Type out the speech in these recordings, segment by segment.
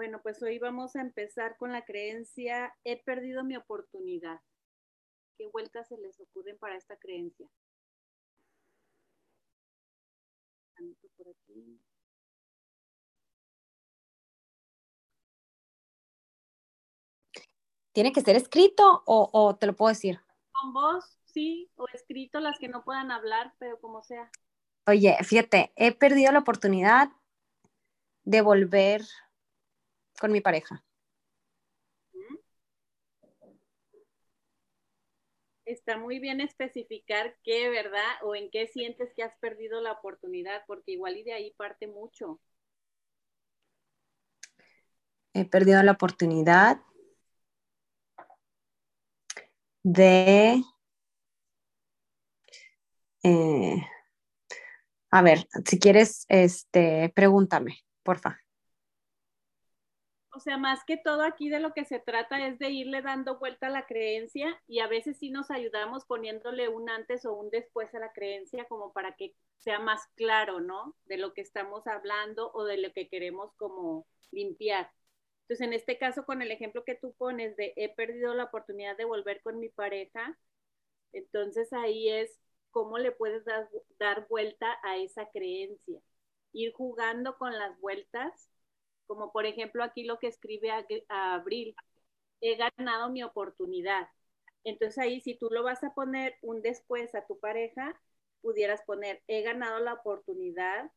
Bueno, pues hoy vamos a empezar con la creencia, he perdido mi oportunidad. ¿Qué vueltas se les ocurren para esta creencia? Por aquí. ¿Tiene que ser escrito o, te lo puedo decir? Con voz, sí, o escrito las que no puedan hablar, pero como sea. Oye, fíjate, he perdido la oportunidad de volver con mi pareja. Está muy bien especificar qué, ¿verdad? O en qué sientes que has perdido la oportunidad, porque igual y de ahí parte mucho. He perdido la oportunidad de... Eh, a ver, si quieres, este, pregúntame, porfa. O sea, más que todo aquí de lo que se trata es de irle dando vuelta a la creencia y a veces sí nos ayudamos poniéndole un antes o un después a la creencia como para que sea más claro, ¿no? De lo que estamos hablando o de lo que queremos como limpiar. Entonces, en este caso, con el ejemplo que tú pones de he perdido la oportunidad de volver con mi pareja, entonces ahí es cómo le puedes dar, dar vuelta a esa creencia. Ir jugando con las vueltas, como por ejemplo aquí lo que escribe Abril, he ganado mi oportunidad. Entonces ahí si tú lo vas a poner un después a tu pareja, pudieras poner, he ganado la oportunidad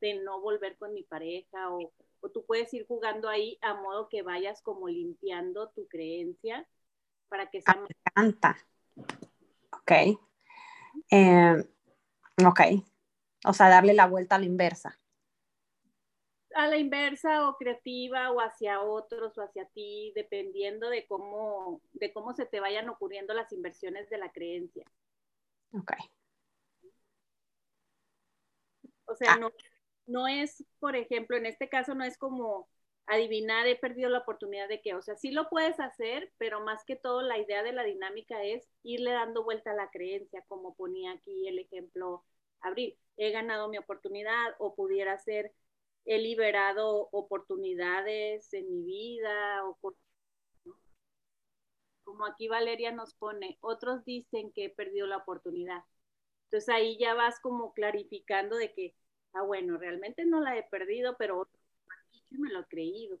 de no volver con mi pareja o o tú puedes ir jugando ahí a modo que vayas como limpiando tu creencia para que sea... Ah, me encanta. Ok. Eh, ok. O sea, darle la vuelta a la inversa. A la inversa o creativa o hacia otros o hacia ti, dependiendo de cómo, de cómo se te vayan ocurriendo las inversiones de la creencia. Ok. O sea, ah. no no es, por ejemplo, en este caso no es como adivinar, he perdido la oportunidad de que, o sea, sí lo puedes hacer, pero más que todo la idea de la dinámica es irle dando vuelta a la creencia, como ponía aquí el ejemplo Abril, he ganado mi oportunidad o pudiera ser, he liberado oportunidades en mi vida, o como aquí Valeria nos pone, otros dicen que he perdido la oportunidad. Entonces ahí ya vas como clarificando de que ah, bueno, realmente no la he perdido, pero me lo he creído.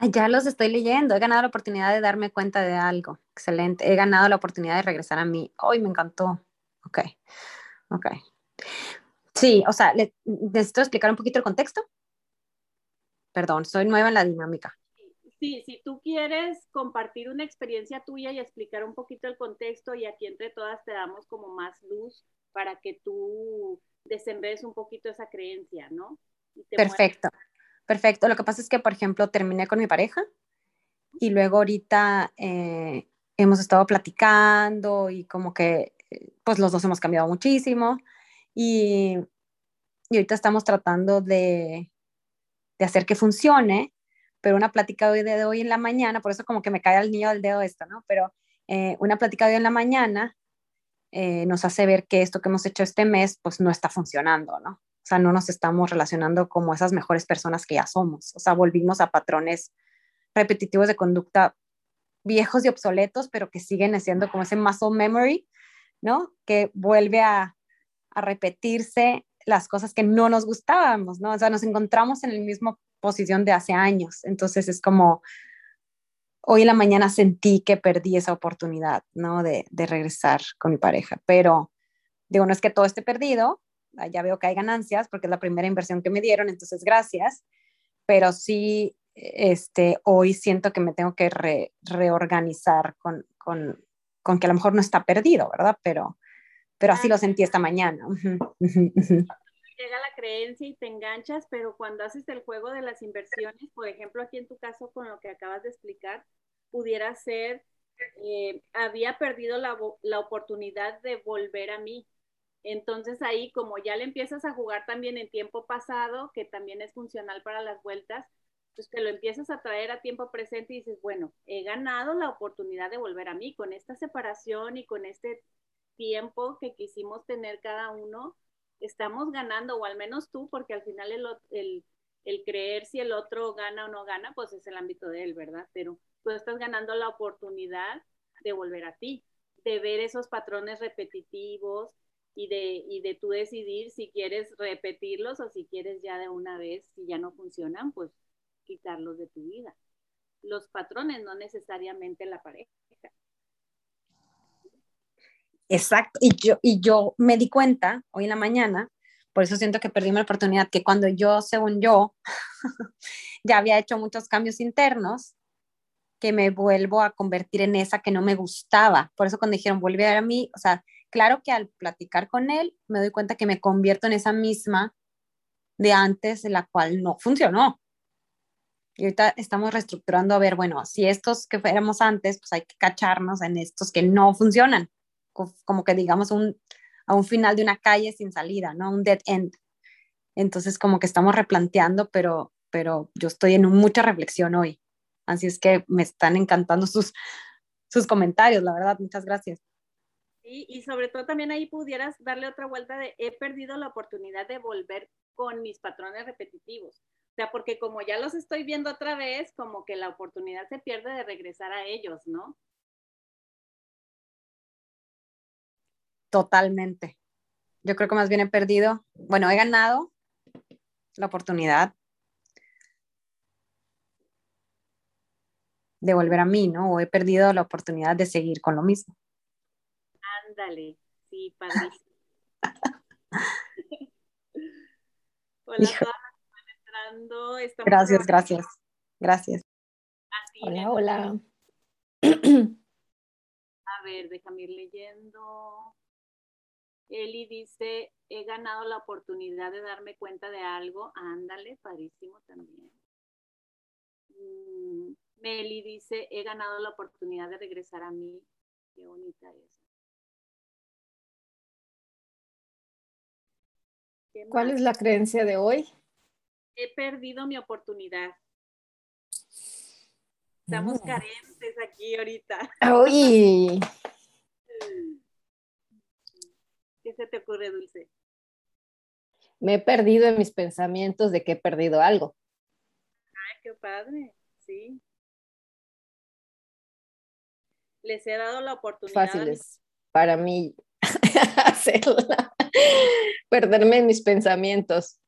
Ya los estoy leyendo. He ganado la oportunidad de darme cuenta de algo. Excelente. He ganado la oportunidad de regresar a mí. Hoy me encantó. Ok. Ok. Sí, o sea, necesito explicar un poquito el contexto. Perdón, soy nueva en la dinámica. Sí, si tú quieres compartir una experiencia tuya y explicar un poquito el contexto y aquí entre todas te damos como más luz para que tú desenvedes un poquito esa creencia, ¿no? Perfecto, perfecto. Lo que pasa es que, por ejemplo, terminé con mi pareja y luego ahorita eh, hemos estado platicando y como que, pues los dos hemos cambiado muchísimo y, y ahorita estamos tratando de, de, hacer que funcione, pero una plática de, de hoy en la mañana, por eso como que me cae al niño del dedo esto, ¿no? Pero eh, una plática de hoy en la mañana eh, nos hace ver que esto que hemos hecho este mes pues no está funcionando, ¿no? O sea, no nos estamos relacionando como esas mejores personas que ya somos. O sea, volvimos a patrones repetitivos de conducta viejos y obsoletos, pero que siguen siendo como ese muscle memory, ¿no? Que vuelve a repetirse las cosas que no nos gustábamos, ¿no? O sea, nos encontramos en la misma posición de hace años. Entonces es como, hoy en la mañana sentí que perdí esa oportunidad, ¿no? De, regresar con mi pareja. Pero digo, no es que todo esté perdido, ya veo que hay ganancias porque es la primera inversión que me dieron, entonces gracias. Pero sí, este, hoy siento que me tengo que reorganizar con, con, con, que a lo mejor no está perdido, ¿verdad? Pero, pero así lo sentí esta mañana. llega la creencia y te enganchas, pero cuando haces el juego de las inversiones, por ejemplo, aquí en tu caso con lo que acabas de explicar, pudiera ser, eh, había perdido la, la oportunidad de volver a mí. Entonces ahí, como ya le empiezas a jugar también en tiempo pasado, que también es funcional para las vueltas, pues te lo empiezas a traer a tiempo presente y dices, bueno, he ganado la oportunidad de volver a mí con esta separación y con este tiempo que quisimos tener cada uno, estamos ganando, o al menos tú, porque al final el, El creer si el otro gana o no gana, pues es el ámbito de él, ¿verdad? Pero tú estás ganando la oportunidad de volver a ti, de ver esos patrones repetitivos y de, y de tú decidir si quieres repetirlos o si quieres ya de una vez, si ya no funcionan, pues quitarlos de tu vida. Los patrones, no necesariamente la pareja. Exacto. Y yo, y yo me di cuenta hoy en la mañana, por eso siento que perdí mi oportunidad, que cuando yo, según yo, ya había hecho muchos cambios internos, que me vuelvo a convertir en esa que no me gustaba. Por eso cuando dijeron, vuelve a mí, o sea, claro que al platicar con él me doy cuenta que me convierto en esa misma de antes, la cual no funcionó. Y ahorita estamos reestructurando a ver, bueno, si estos que fuéramos antes, pues hay que cacharnos en estos que no funcionan, como que digamos a un final de una calle sin salida, ¿no? Un dead end. Entonces como que estamos replanteando, pero, pero yo estoy en mucha reflexión hoy. Así es que me están encantando sus, sus comentarios, la verdad, muchas gracias. Y, y sobre todo también ahí pudieras darle otra vuelta de he perdido la oportunidad de volver con mis patrones repetitivos. O sea, porque como ya los estoy viendo otra vez, como que la oportunidad se pierde de regresar a ellos, ¿no? Totalmente. Yo creo que más bien he perdido, bueno, he ganado la oportunidad de volver a mí, ¿no? O he perdido la oportunidad de seguir con lo mismo. Ándale, sí, padrísimo. Hola entrando. gracias, gracias, gracias. hola, hola. A ver, déjame ir leyendo. Eli dice, he ganado la oportunidad de darme cuenta de algo. Ándale, padrísimo también. Mm, Meli dice, he ganado la oportunidad de regresar a mí. Qué bonita es. ¿Cuál es la creencia de hoy? He perdido mi oportunidad. Estamos mm. carentes aquí ahorita. Uy. ¿Qué se te ocurre, Dulce? Me he perdido en mis pensamientos de que he perdido algo. Ay, qué padre, sí les he dado la oportunidad. Fáciles para mí hacerla, perderme en mis pensamientos.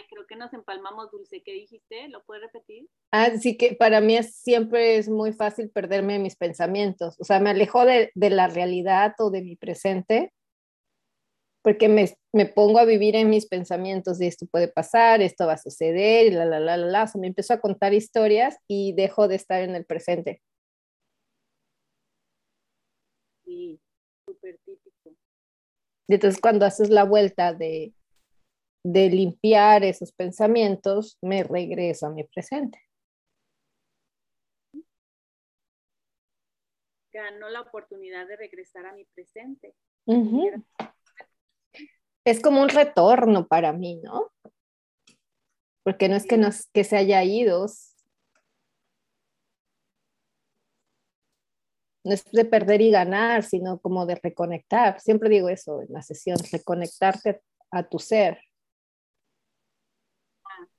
Ay, creo que nos empalmamos, Dulce. ¿Qué dijiste? ¿Lo puedes repetir? Ah, sí que para mí es, siempre es muy fácil perderme mis pensamientos. O sea, me alejo de, de la realidad o de mi presente porque me, me, pongo a vivir en mis pensamientos de esto puede pasar, esto va a suceder, y la, la, la, la, la. O sea, me empiezo a contar historias y dejo de estar en el presente. Sí, súper típico. Y entonces cuando haces la vuelta de, de limpiar esos pensamientos, me regreso a mi presente. Ganó la oportunidad de regresar a mi presente. Uh es como un retorno para mí, ¿no? Porque no es que, nos, que se haya ido, no es de perder y ganar, sino como de reconectar. Siempre digo eso en la sesión, reconectarte a tu ser.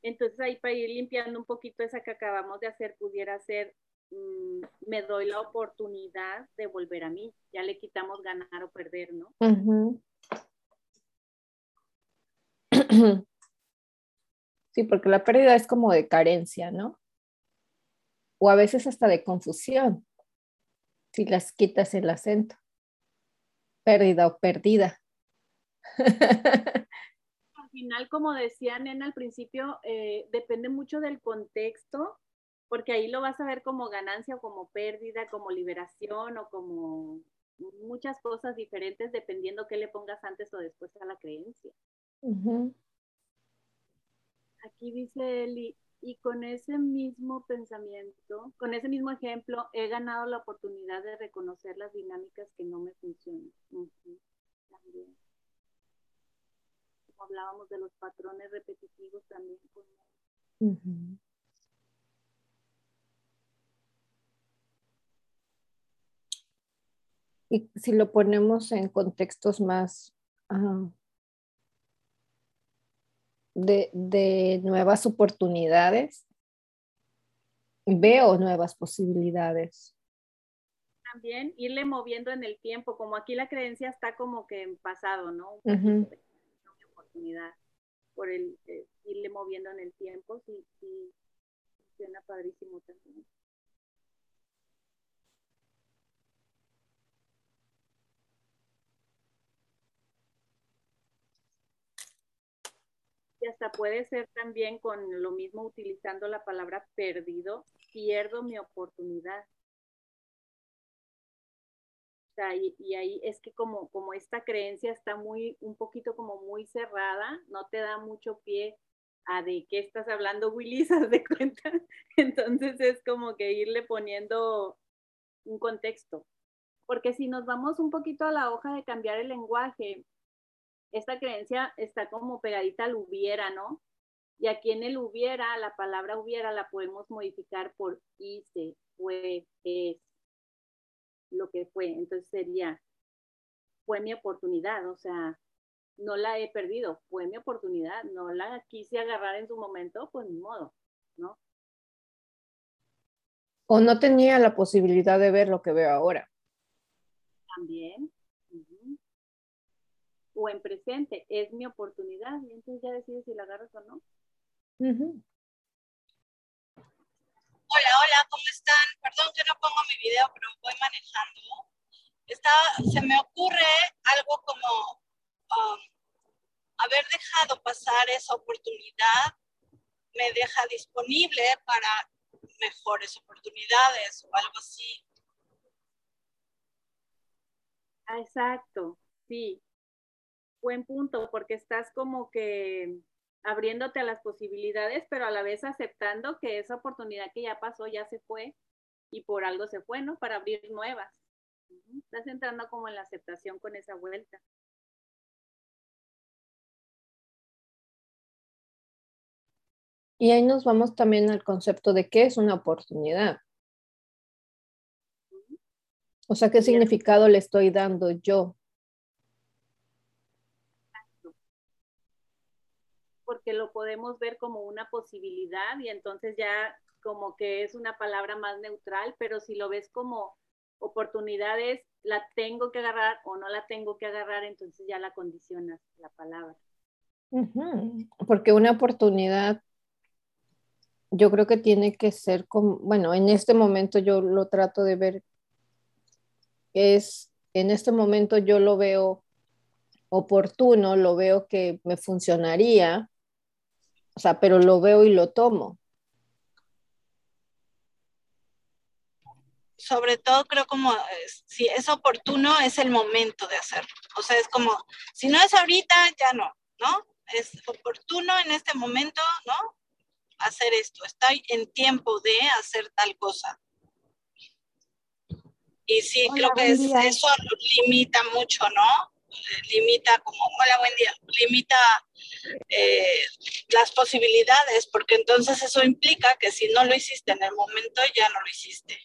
Entonces ahí para ir limpiando un poquito esa que acabamos de hacer, pudiera ser, mm, me doy la oportunidad de volver a mí. Ya le quitamos ganar o perder, ¿no? Sí, porque la pérdida es como de carencia, ¿no? O a veces hasta de confusión, si las quitas el acento. Pérdida o perdida. Al final, como decía Nena al principio, eh, depende mucho del contexto, porque ahí lo vas a ver como ganancia o como pérdida, como liberación o como muchas cosas diferentes dependiendo qué le pongas antes o después a la creencia. Aquí dice Eli, y con ese mismo pensamiento, con ese mismo ejemplo, he ganado la oportunidad de reconocer las dinámicas que no me funcionan. También. Como hablábamos de los patrones repetitivos también. Y si lo ponemos en contextos más ah, de, de nuevas oportunidades, veo nuevas posibilidades. También irle moviendo en el tiempo, como aquí la creencia está como que en pasado, ¿no? Una por el eh, irle moviendo en el tiempo, sí, sí, funciona padrísimo también. Y hasta puede ser también con lo mismo utilizando la palabra perdido, pierdo mi oportunidad. Y ahí es que como, como esta creencia está muy, un poquito como muy cerrada, no te da mucho pie a de qué estás hablando, Willy, ¿se de cuenta? Entonces es como que irle poniendo un contexto. Porque si nos vamos un poquito a la hoja de cambiar el lenguaje, esta creencia está como pegadita al hubiera, ¿no? Y aquí en el hubiera, la palabra hubiera la podemos modificar por hice, fue, es, lo que fue. Entonces sería, fue mi oportunidad, o sea, no la he perdido, fue mi oportunidad, no la quise agarrar en su momento, pues ni modo, ¿no? O no tenía la posibilidad de ver lo que veo ahora. También. O en presente, es mi oportunidad, y entonces ya decides si la agarras o no. Hola, hola, ¿cómo están? Perdón que no pongo mi video, pero voy manejando. Estaba, se me ocurre algo como um, haber dejado pasar esa oportunidad me deja disponible para mejores oportunidades o algo así. Ah, exacto, sí. Buen punto, porque estás como que abriéndote a las posibilidades, pero a la vez aceptando que esa oportunidad que ya pasó ya se fue y por algo se fue, ¿no? Para abrir nuevas. Estás entrando como en la aceptación con esa vuelta. Y ahí nos vamos también al concepto de qué es una oportunidad. O sea, qué significado le estoy dando yo. porque lo podemos ver como una posibilidad y entonces ya como que es una palabra más neutral, pero si lo ves como oportunidades, la tengo que agarrar o no la tengo que agarrar, entonces ya la condicionas la palabra. Porque una oportunidad, yo creo que tiene que ser como, bueno, en este momento yo lo trato de ver, es, en este momento yo lo veo oportuno, lo veo que me funcionaría, o sea, pero lo veo y lo tomo. Sobre todo creo como eh, si es oportuno es el momento de hacerlo. O sea, es como, si no es ahorita, ya no, ¿no? Es oportuno en este momento, ¿no? Hacer esto. Estoy en tiempo de hacer tal cosa. Y sí, Hola, creo que es- eso limita mucho, ¿no? Eh, Limita como, hola, buen día, limita eh, las posibilidades, porque entonces eso implica que si no lo hiciste en el momento, ya no lo hiciste.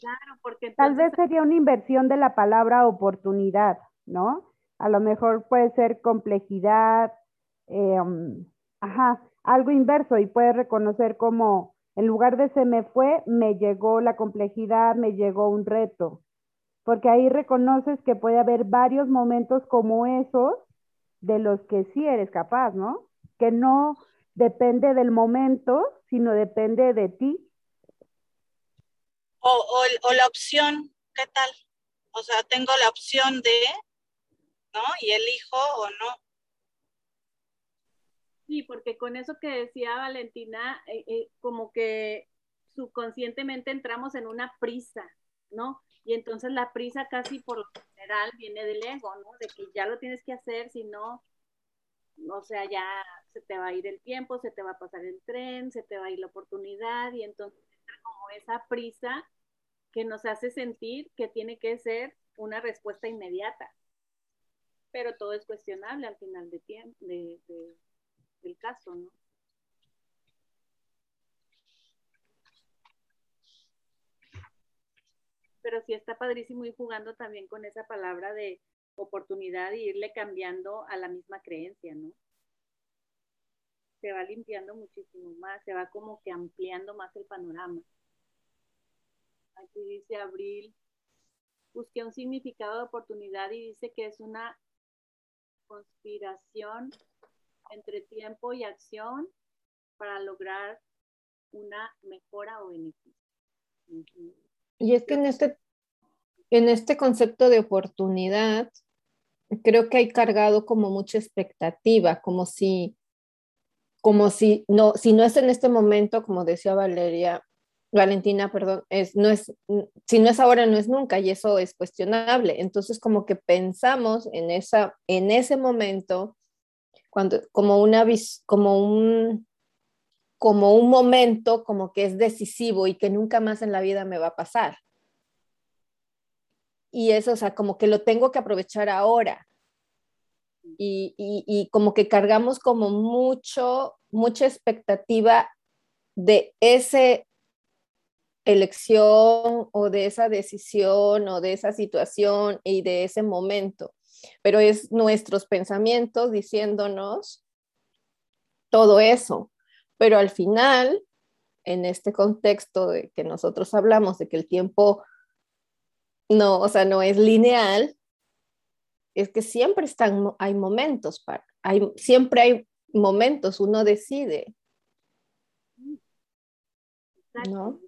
Claro, porque Tal vez sería una inversión de la palabra oportunidad, ¿no? A lo mejor puede ser complejidad, eh, um, ajá, algo inverso y puedes reconocer como en lugar de se me fue, me llegó la complejidad, me llegó un reto, porque ahí reconoces que puede haber varios momentos como esos de los que sí eres capaz, ¿no? Que no depende del momento, sino depende de ti. O, o, o la opción, ¿qué tal? O sea, tengo la opción de, ¿no? Y elijo o no. Sí, porque con eso que decía Valentina, eh, eh, como que subconscientemente entramos en una prisa, ¿no? Y entonces la prisa casi por lo general viene del ego, ¿no? De que ya lo tienes que hacer, si no, o sea, ya se te va a ir el tiempo, se te va a pasar el tren, se te va a ir la oportunidad y entonces como esa prisa que nos hace sentir que tiene que ser una respuesta inmediata. Pero todo es cuestionable al final de tiempo, de, de del caso, ¿no? Pero sí está padrísimo ir jugando también con esa palabra de oportunidad y irle cambiando a la misma creencia, ¿no? Se va limpiando muchísimo más, se va como que ampliando más el panorama. Aquí dice Abril, busqué un significado de oportunidad y dice que es una conspiración entre tiempo y acción para lograr una mejora o beneficio. Y es que en este, en este concepto de oportunidad, creo que hay cargado como mucha expectativa, como si, como si no, si no es en este momento, como decía Valeria, Valentina, perdón, es, no es, si no es ahora, no es nunca, y eso es cuestionable. Entonces, como que pensamos en, esa, en ese momento, cuando, como, una, como, un, como un momento como que es decisivo y que nunca más en la vida me va a pasar. Y eso, o sea, como que lo tengo que aprovechar ahora. Y, y, como que cargamos como mucho, mucha expectativa de ese elección o de esa decisión o de esa situación y de ese momento, pero es nuestros pensamientos diciéndonos todo eso. Pero al final, en este contexto de que nosotros hablamos de que el tiempo no, o sea, no es lineal, es que siempre están, hay momentos para, hay, siempre hay momentos, uno decide. ¿no?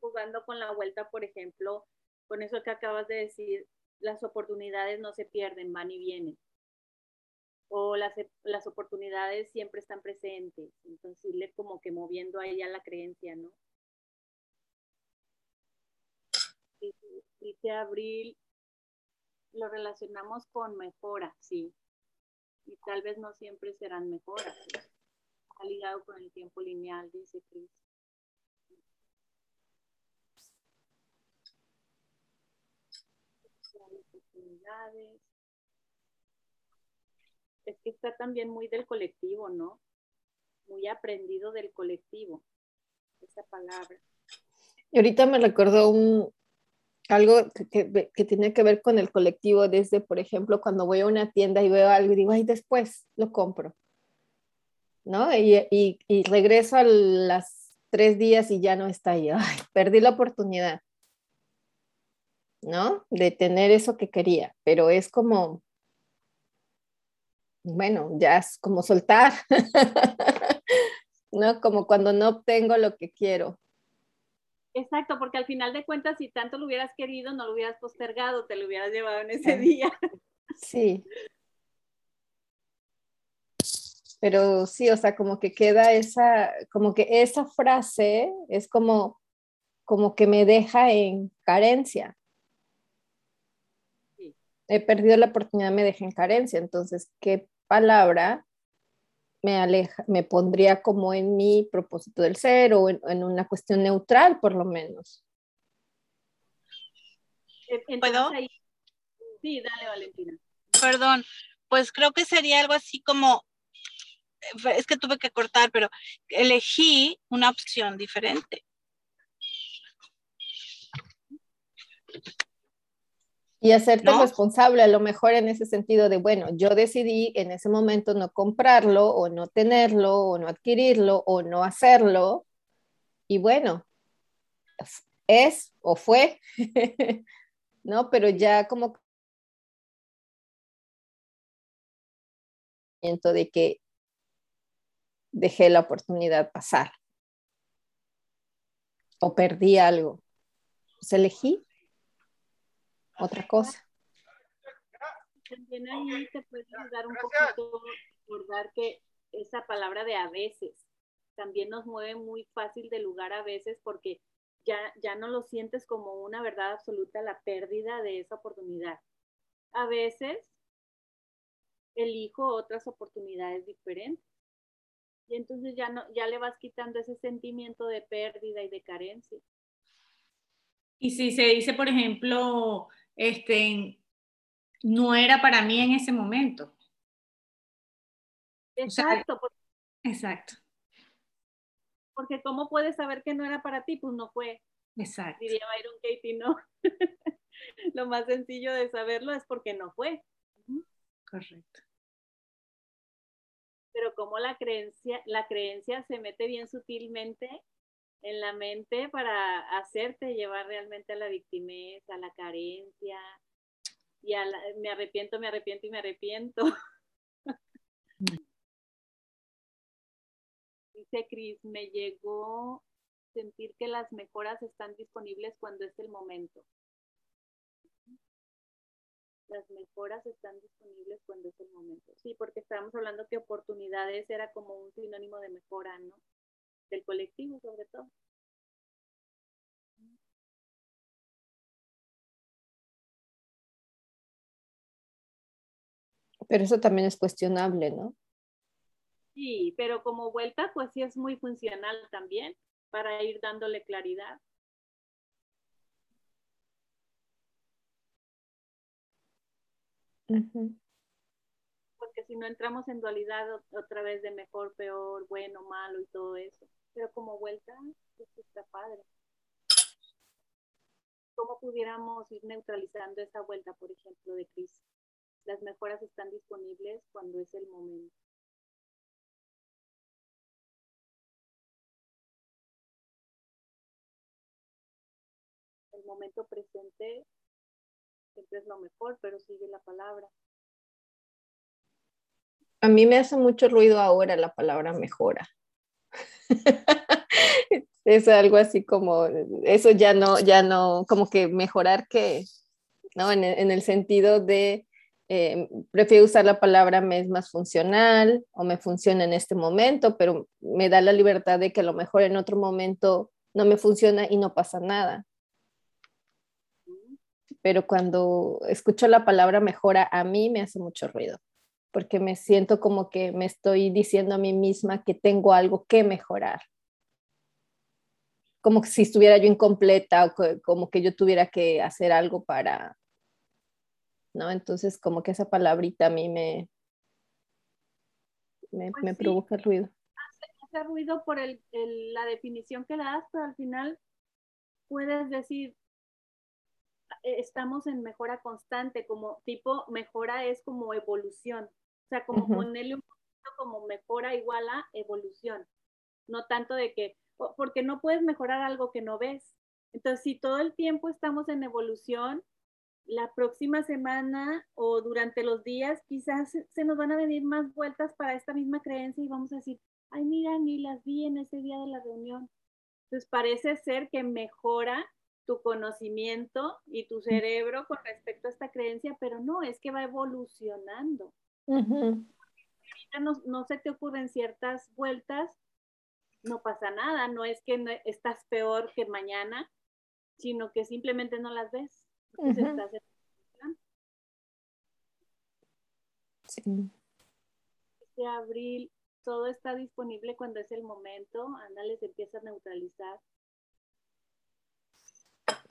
jugando con la vuelta, por ejemplo, con eso que acabas de decir, las oportunidades no se pierden, van y vienen. O las, las oportunidades siempre están presentes. Entonces, irle como que moviendo a la creencia, ¿no? Dice Abril, lo relacionamos con mejora, sí. Y tal vez no siempre serán mejoras. Está ligado con el tiempo lineal, dice Cris. Es que está también muy del colectivo, ¿no? Muy aprendido del colectivo, esa palabra. Y ahorita me recordó un, algo que, que, tiene que ver con el colectivo desde, por ejemplo, cuando voy a una tienda y veo algo y digo, ay, después lo compro. ¿No? Y, y, y regreso a las tres días y ya no está ahí. Ay, perdí la oportunidad. ¿no? De tener eso que quería, pero es como, bueno, ya es como soltar, ¿no? Como cuando no obtengo lo que quiero. Exacto, porque al final de cuentas, si tanto lo hubieras querido, no lo hubieras postergado, te lo hubieras llevado en ese día. Sí. Pero sí, o sea, como que queda esa, como que esa frase es como, como que me deja en carencia he perdido la oportunidad, me dejé en carencia. Entonces, ¿qué palabra me aleja, me pondría como en mi propósito del ser o en, una cuestión neutral, por lo menos? ¿Puedo? Sí, dale, Valentina. Perdón, pues creo que sería algo así como, es que tuve que cortar, pero elegí una opción diferente. Y hacerte responsable a lo mejor en ese sentido de, bueno, yo decidí en ese momento no comprarlo o no tenerlo o no adquirirlo o no hacerlo. Y bueno, es o fue, ¿no? Pero ya como de que dejé la oportunidad pasar o perdí algo. Pues elegí otra cosa. También ahí te puede ayudar un poquito recordar que esa palabra de a veces también nos mueve muy fácil de lugar a veces porque ya, ya no lo sientes como una verdad absoluta la pérdida de esa oportunidad. A veces elijo otras oportunidades diferentes. Y entonces ya no, ya le vas quitando ese sentimiento de pérdida y de carencia. Y si se dice, por ejemplo, este, no era para mí en ese momento. Exacto. exacto. Porque ¿cómo puedes saber que no era para ti? Pues no fue. Exacto. Diría Byron Katie, no. Lo más sencillo de saberlo es porque no fue. Correcto. Pero como la creencia, la creencia se mete bien sutilmente en la mente para hacerte llevar realmente a la victimez, a la carencia, y a me arrepiento, me arrepiento y me arrepiento. Dice Cris, me llegó sentir que las mejoras están disponibles cuando es el momento. Las mejoras están disponibles cuando es el momento. Sí, porque estábamos hablando que oportunidades era como un sinónimo de mejora, ¿no? Del colectivo sobre todo. Pero eso también es cuestionable, ¿no? Sí, pero como vuelta, pues sí es muy funcional también para ir dándole claridad. Porque si no entramos en dualidad otra vez de mejor, peor, bueno, malo y todo eso. Pero como vuelta, pues está padre. ¿Cómo pudiéramos ir neutralizando esa vuelta, por ejemplo, de crisis? Las mejoras están disponibles cuando es el momento. El momento presente siempre es lo mejor, pero sigue la palabra. A mí me hace mucho ruido ahora la palabra mejora. es algo así como, eso ya no, ya no, como que mejorar que, ¿no? En, el sentido de eh, prefiero usar la palabra me es más funcional o me funciona en este momento, pero me da la libertad de que a lo mejor en otro momento no me funciona y no pasa nada. Pero cuando escucho la palabra mejora, a mí me hace mucho ruido, porque me siento como que me estoy diciendo a mí misma que tengo algo que mejorar. Como si estuviera yo incompleta o como que yo tuviera que hacer algo para, ¿no? Entonces, como que esa palabrita a mí me, me, pues provoca ruido. Hace, ruido por el, la definición que das, pero al final puedes decir, e, estamos en mejora constante, como tipo mejora es como evolución, sea, como ponerle un poquito como mejora igual a evolución, no tanto de que, porque no puedes mejorar algo que no ves. Entonces, si todo el tiempo estamos en evolución, la próxima semana o durante los días quizás se nos van a venir más vueltas para esta misma creencia y vamos a decir, ay, mira, ni las vi en ese día de la reunión. Entonces parece ser que mejora tu conocimiento y tu cerebro con respecto a esta creencia, pero no, es que va evolucionando. Ahorita no, no, se te ocurren ciertas vueltas, no pasa nada, no es que estás peor que mañana, sino que simplemente no las ves. Este abril, todo está disponible cuando es el momento. Ándale, se empieza a neutralizar.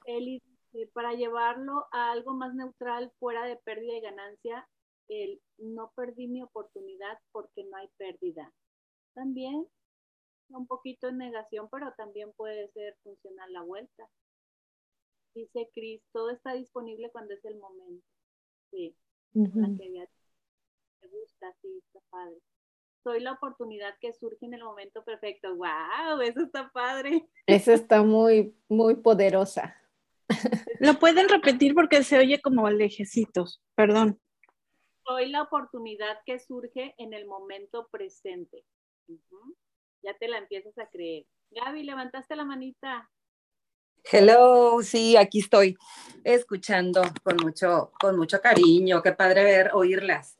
Eli, para llevarlo a algo más neutral, fuera de pérdida y ganancia, el no perdí mi oportunidad porque no hay pérdida. También un poquito en negación, pero también puede ser funcional la vuelta. Dice Cris, todo está disponible cuando es el momento. Sí, la que te gusta, sí, está padre. Soy la oportunidad que surge en el momento perfecto. ¡Wow! Eso está padre. Eso está muy, muy poderosa. Lo pueden repetir porque se oye como lejecitos, perdón. Soy la oportunidad que surge en el momento presente. Ya te la empiezas a creer. Gaby, levantaste la manita. Hello, sí, aquí estoy escuchando con mucho, con mucho cariño. Qué padre ver, oírlas.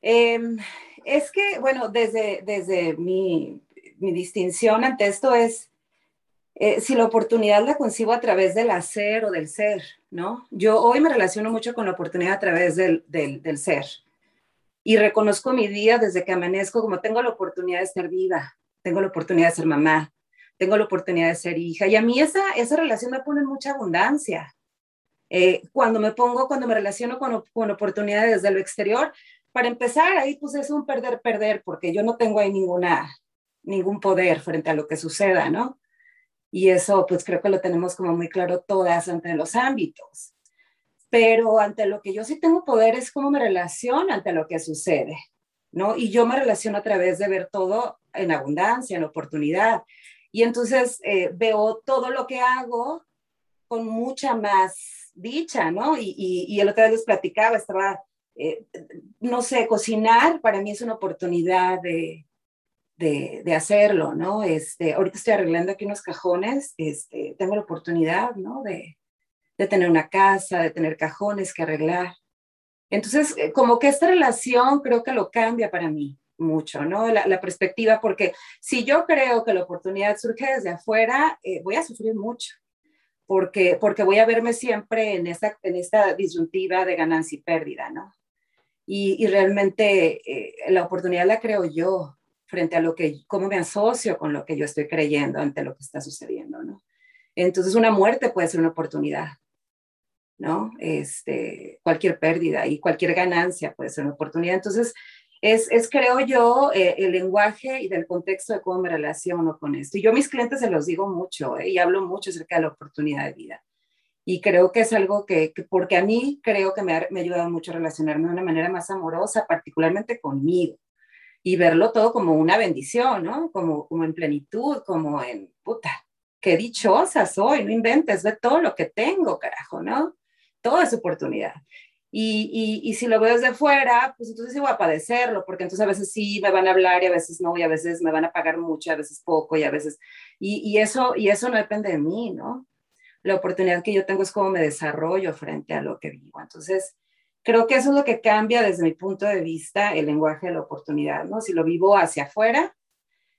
Em, es que, bueno, desde, desde mi, mi distinción ante esto es eh, si la oportunidad la concibo a través del hacer o del ser, ¿no? Yo hoy me relaciono mucho con la oportunidad a través del, del, del ser. Y reconozco mi día desde que amanezco como tengo la oportunidad de ser viva, tengo la oportunidad de ser mamá, tengo la oportunidad de ser hija. Y a mí esa, esa relación me pone mucha abundancia. Eh, cuando me pongo, cuando me relaciono con, con oportunidades desde lo exterior, para empezar, ahí pues es un perder-perder, porque yo no tengo ahí ninguna, ningún poder frente a lo que suceda, ¿no? Y eso pues creo que lo tenemos como muy claro todas ante los ámbitos. Pero ante lo que yo sí tengo poder es cómo me relaciono ante lo que sucede, ¿no? Y yo me relaciono a través de ver todo en abundancia, en oportunidad. Y entonces eh, veo todo lo que hago con mucha más dicha, ¿no? Y, y, el otro día les platicaba, estaba, eh, no sé, cocinar para mí es una oportunidad de, de, de, hacerlo, ¿no? Este, ahorita estoy arreglando aquí unos cajones, este, tengo la oportunidad, ¿no? De, de tener una casa, de tener cajones que arreglar. Entonces, eh, como que esta relación creo que lo cambia para mí mucho, ¿no? La, perspectiva, porque si yo creo que la oportunidad surge desde afuera, eh, voy a sufrir mucho, porque, porque voy a verme siempre en esta, en esta disyuntiva de ganancia y pérdida, ¿no? Y, y realmente eh, la oportunidad la creo yo frente a lo que, cómo me asocio con lo que yo estoy creyendo ante lo que está sucediendo, ¿no? Entonces una muerte puede ser una oportunidad, ¿no? Este, cualquier pérdida y cualquier ganancia puede ser una oportunidad. Entonces, es, es creo yo, eh, el lenguaje y del contexto de cómo me relaciono con esto. Y yo a mis clientes se los digo mucho eh, y hablo mucho acerca de la oportunidad de vida. Y creo que es algo que, porque a mí creo que me ha, me ha ayudado mucho a relacionarme de una manera más amorosa, particularmente conmigo. Y verlo todo como una bendición, ¿no? Como, como en plenitud, como en, puta, qué dichosa soy, no inventes, ve todo lo que tengo, carajo, ¿no? Toda esa oportunidad. Y, y, si lo veo desde fuera, pues entonces sí voy a padecerlo, porque entonces a veces sí me van a hablar y a veces no, y a veces me van a pagar mucho, a veces poco, y a veces, y, y eso, y eso no depende de mí, ¿no? La oportunidad que yo tengo es cómo me desarrollo frente a lo que vivo. Entonces, creo que eso es lo que cambia desde mi punto de vista el lenguaje de la oportunidad, ¿no? Si lo vivo hacia afuera,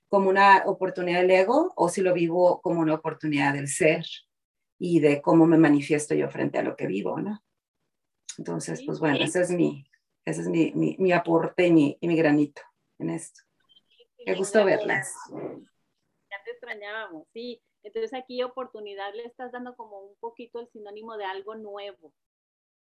como una oportunidad del ego, o si lo vivo como una oportunidad del ser y de cómo me manifiesto yo frente a lo que vivo, ¿no? Entonces, pues bueno, ese es mi, ese es mi, mi, mi aporte y mi, y mi, granito en esto. Qué gusto verlas. Ya te extrañábamos, sí. Entonces aquí oportunidad le estás dando como un poquito el sinónimo de algo nuevo,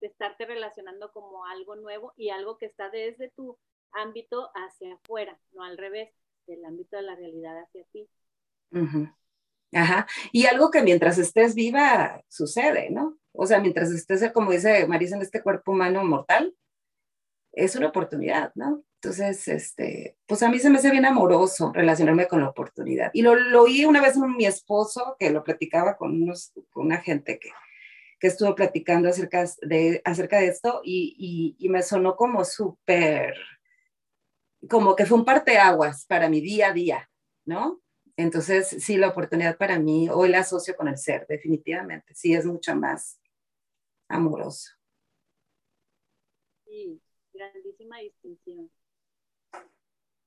de estarte relacionando como algo nuevo y algo que está desde tu ámbito hacia afuera, no al revés, del ámbito de la realidad hacia ti. Ajá. Y algo que mientras estés viva sucede, ¿no? O sea, mientras estés, como dice Marisa, en este cuerpo humano mortal, es una oportunidad, ¿no? Entonces, este, pues a mí se me hace bien amoroso relacionarme con la oportunidad. Y lo, lo oí una vez con mi esposo, que lo platicaba con, unos, con una gente que, que estuvo platicando acerca de, acerca de esto y, y, y me sonó como súper, como que fue un parteaguas para mi día a día, ¿no? Entonces, sí, la oportunidad para mí, o el asocio con el ser, definitivamente, sí es mucho más amoroso. Sí, grandísima distinción.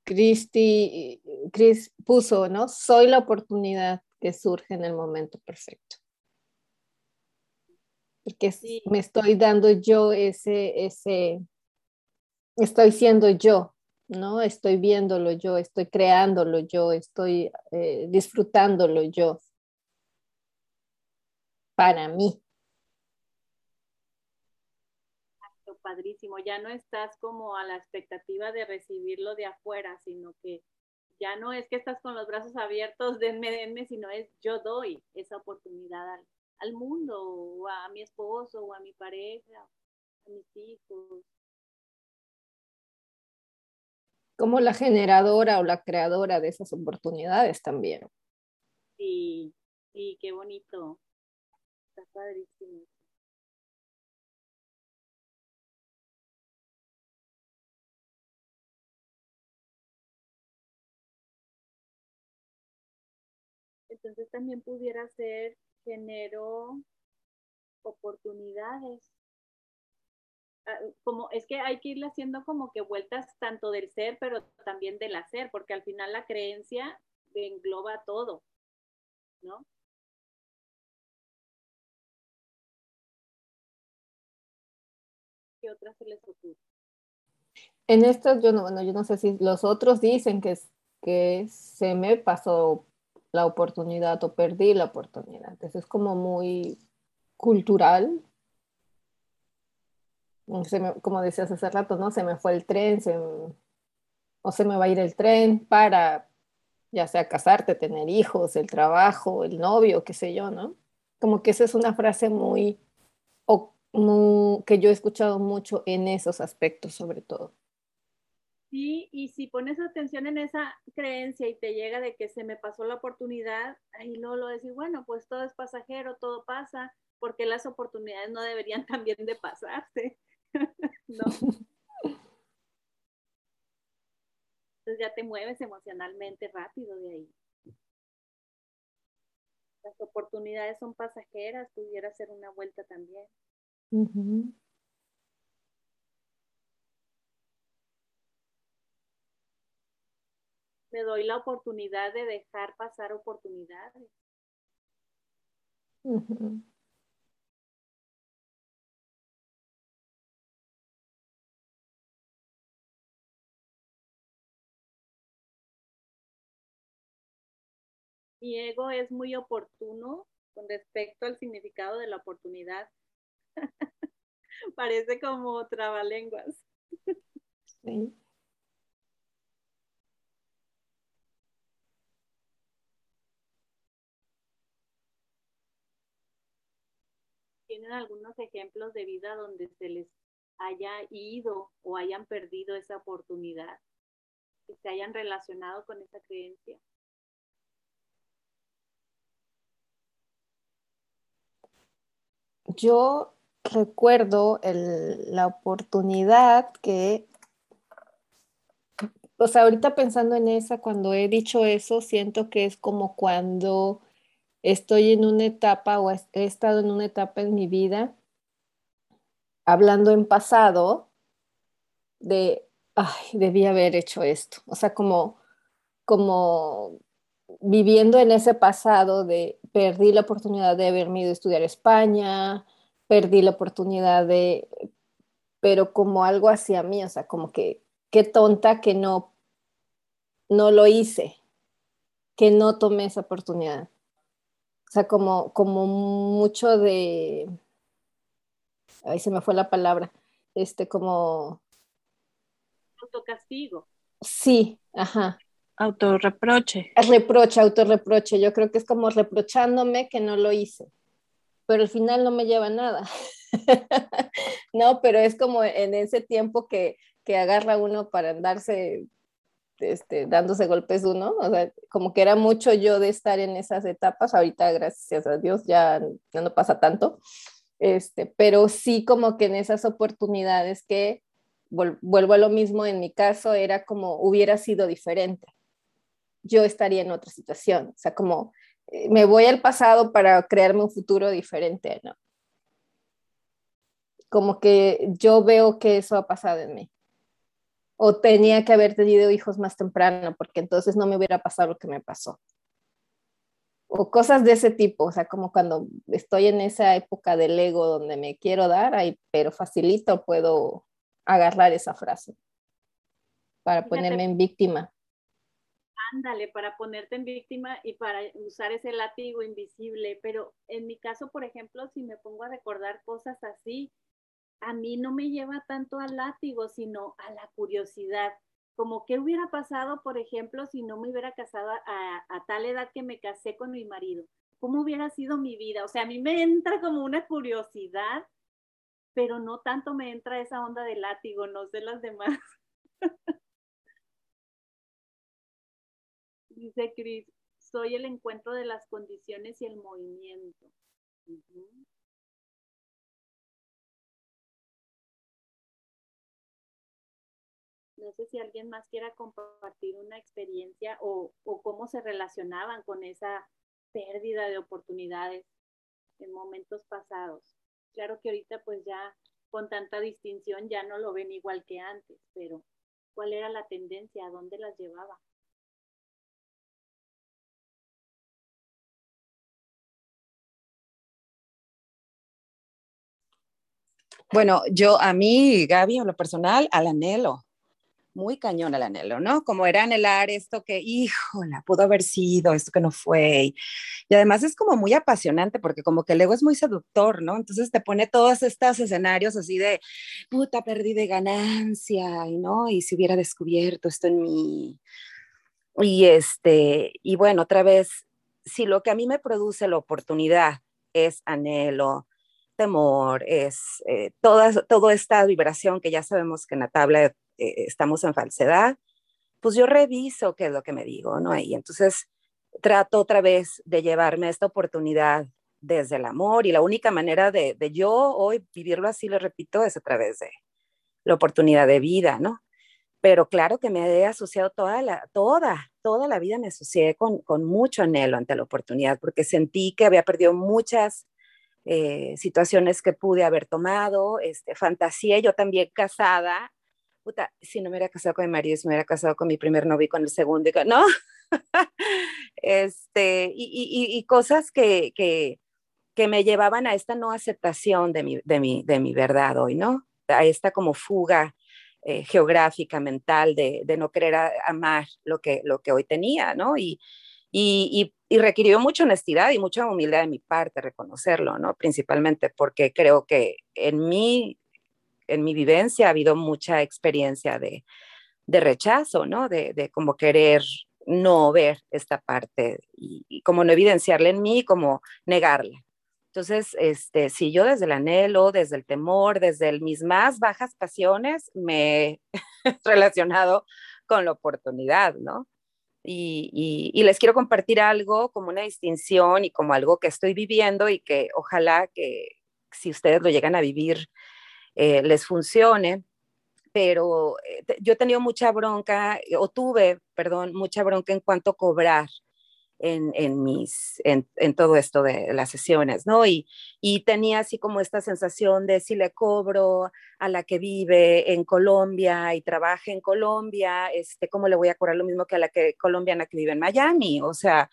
Cristi, Chris puso, ¿no? Soy la oportunidad que surge en el momento perfecto. Porque me estoy dando yo ese, ese, estoy siendo yo, ¿no? Estoy viéndolo yo, estoy creándolo yo, estoy eh, disfrutándolo yo. Para mí. Padrísimo, ya no estás como a la expectativa de recibirlo de afuera, sino que ya no es que estás con los brazos abiertos, denme, denme, sino es yo doy esa oportunidad al, al mundo, o a mi esposo, o a mi pareja, a mis hijos, como la generadora o la creadora de esas oportunidades también. Sí, sí, qué bonito. Está padrísimo. Entonces también pudiera ser genero oportunidades Ah, como es que hay que irle haciendo como que vueltas tanto del ser, pero también del hacer, porque al final la creencia engloba todo, ¿no? ¿Qué otras se les ocurre? En esto yo no, bueno, yo no sé si los otros dicen que, que se me pasó la oportunidad o perdí la oportunidad. Eso es como muy cultural, como decías hace rato, ¿no? Se me fue el tren, o se me va a ir el tren para, ya sea casarte, tener hijos, el trabajo, el novio, qué sé yo, ¿no? Como que esa es una frase muy, o, que yo he escuchado mucho en esos aspectos sobre todo. Sí, y si pones atención en esa creencia y te llega de que se me pasó la oportunidad, ahí luego lo decir, bueno, pues todo es pasajero, todo pasa, porque las oportunidades no deberían también de pasarse. ¿No? Entonces ya te mueves emocionalmente rápido de ahí. Las oportunidades son pasajeras, pudiera ser una vuelta también. Me doy la oportunidad de dejar pasar oportunidades. Mi ego es muy oportuno con respecto al significado de la oportunidad. Parece como trabalenguas. Sí. ¿Tienen algunos ejemplos de vida donde se les haya ido o hayan perdido esa oportunidad? Que se hayan relacionado con esa creencia. yo recuerdo la oportunidad que, o sea, ahorita pensando en esa, cuando he dicho eso, siento que es como cuando estoy en una etapa o he estado en una etapa en mi vida hablando en pasado de, ay, debí haber hecho esto. O sea, como, como viviendo en ese pasado de perdí la oportunidad de haberme ido a estudiar España, perdí la oportunidad de, pero como algo hacia mí, o sea, como que qué tonta que no, no lo hice, que no tomé esa oportunidad. O sea, como, como mucho de, ahí se me fue la palabra, este, como... Autocastigo. Sí, ajá. Autorreproche. Reproche, autorreproche. Yo creo que es como reprochándome que no lo hice, pero al final no me lleva nada. no, pero es como en ese tiempo que, que agarra uno para andarse este, dándose golpes uno, o sea, como que era mucho yo de estar en esas etapas, ahorita gracias a Dios ya, ya no pasa tanto, este, pero sí como que en esas oportunidades que vuelvo a lo mismo, en mi caso era como hubiera sido diferente yo estaría en otra situación. O sea, como eh, me voy al pasado para crearme un futuro diferente, ¿no? Como que yo veo que eso ha pasado en mí. O tenía que haber tenido hijos más temprano, porque entonces no me hubiera pasado lo que me pasó. O cosas de ese tipo, o sea, como cuando estoy en esa época del ego donde me quiero dar, ahí, pero facilito puedo agarrar esa frase para ponerme en víctima. Ándale, para ponerte en víctima y para usar ese látigo invisible. Pero en mi caso, por ejemplo, si me pongo a recordar cosas así, a mí no me lleva tanto al látigo, sino a la curiosidad. Como qué hubiera pasado, por ejemplo, si no me hubiera casado a, tal edad que me casé con mi marido. ¿Cómo hubiera sido mi vida? O sea, a mí me entra como una curiosidad, pero no tanto me entra esa onda de látigo, no sé las demás. Dice Cris, soy el encuentro de las condiciones y el movimiento. No sé si alguien más quiera compartir una experiencia o, cómo se relacionaban con esa pérdida de oportunidades en momentos pasados. Claro que ahorita pues ya con tanta distinción ya no lo ven igual que antes, pero ¿cuál era la tendencia? ¿A dónde las llevaba? Bueno, yo a mí, Gaby, en lo personal, al anhelo, muy cañón al anhelo, ¿no? Como era anhelar esto que, híjola, pudo haber sido, esto que no fue. Y, además es como muy apasionante porque como que el ego es muy seductor, ¿no? Entonces te pone todos estos escenarios así de, puta, perdí de ganancia, no, y si hubiera descubierto esto en mí. Y este, y bueno, otra vez, si lo que a mí me produce la oportunidad es anhelo, temor, es eh, toda, toda esta vibración que ya sabemos que en la tabla eh, estamos en falsedad, pues yo reviso qué es lo que me digo, ¿no? Y entonces trato otra vez de llevarme esta oportunidad desde el amor y la única manera de, de yo hoy vivirlo así, lo repito, es a través de la oportunidad de vida, ¿no? Pero claro que me he asociado toda la, toda, toda la vida me asocié con, con mucho anhelo ante la oportunidad porque sentí que había perdido muchas eh, situaciones que pude haber tomado, este, fantasía, yo también casada, puta, si no me hubiera casado con mi marido, si me hubiera casado con mi primer novio y con el segundo, ¿no? este, y, y, y cosas que, que, que, me llevaban a esta no aceptación de mi, de mi, de mi verdad hoy, ¿no? A esta como fuga eh, geográfica, mental, de, de no querer a, amar lo que, lo que hoy tenía, ¿no? Y, y, y, requirió mucha honestidad y mucha humildad de mi parte reconocerlo, ¿no? Principalmente porque creo que en mi, en mi vivencia ha habido mucha experiencia de, rechazo, ¿no? De, de, como querer no ver esta parte y, y, como no evidenciarla en mí, como negarla. Entonces, este, si yo desde el anhelo, desde el temor, desde el, mis más bajas pasiones, me he relacionado con la oportunidad, ¿no? Y, y, les quiero compartir algo como una distinción y como algo que estoy viviendo y que ojalá que si ustedes lo llegan a vivir eh, les funcione. Pero eh, yo he tenido mucha bronca, o tuve, perdón, mucha bronca en cuanto a cobrar en, en mis, en, todo esto de las sesiones, ¿no? Y, y tenía así como esta sensación de si le cobro a la que vive en Colombia y trabaja en Colombia, este, ¿cómo le voy a cobrar lo mismo que a la que colombiana que vive en Miami? O sea,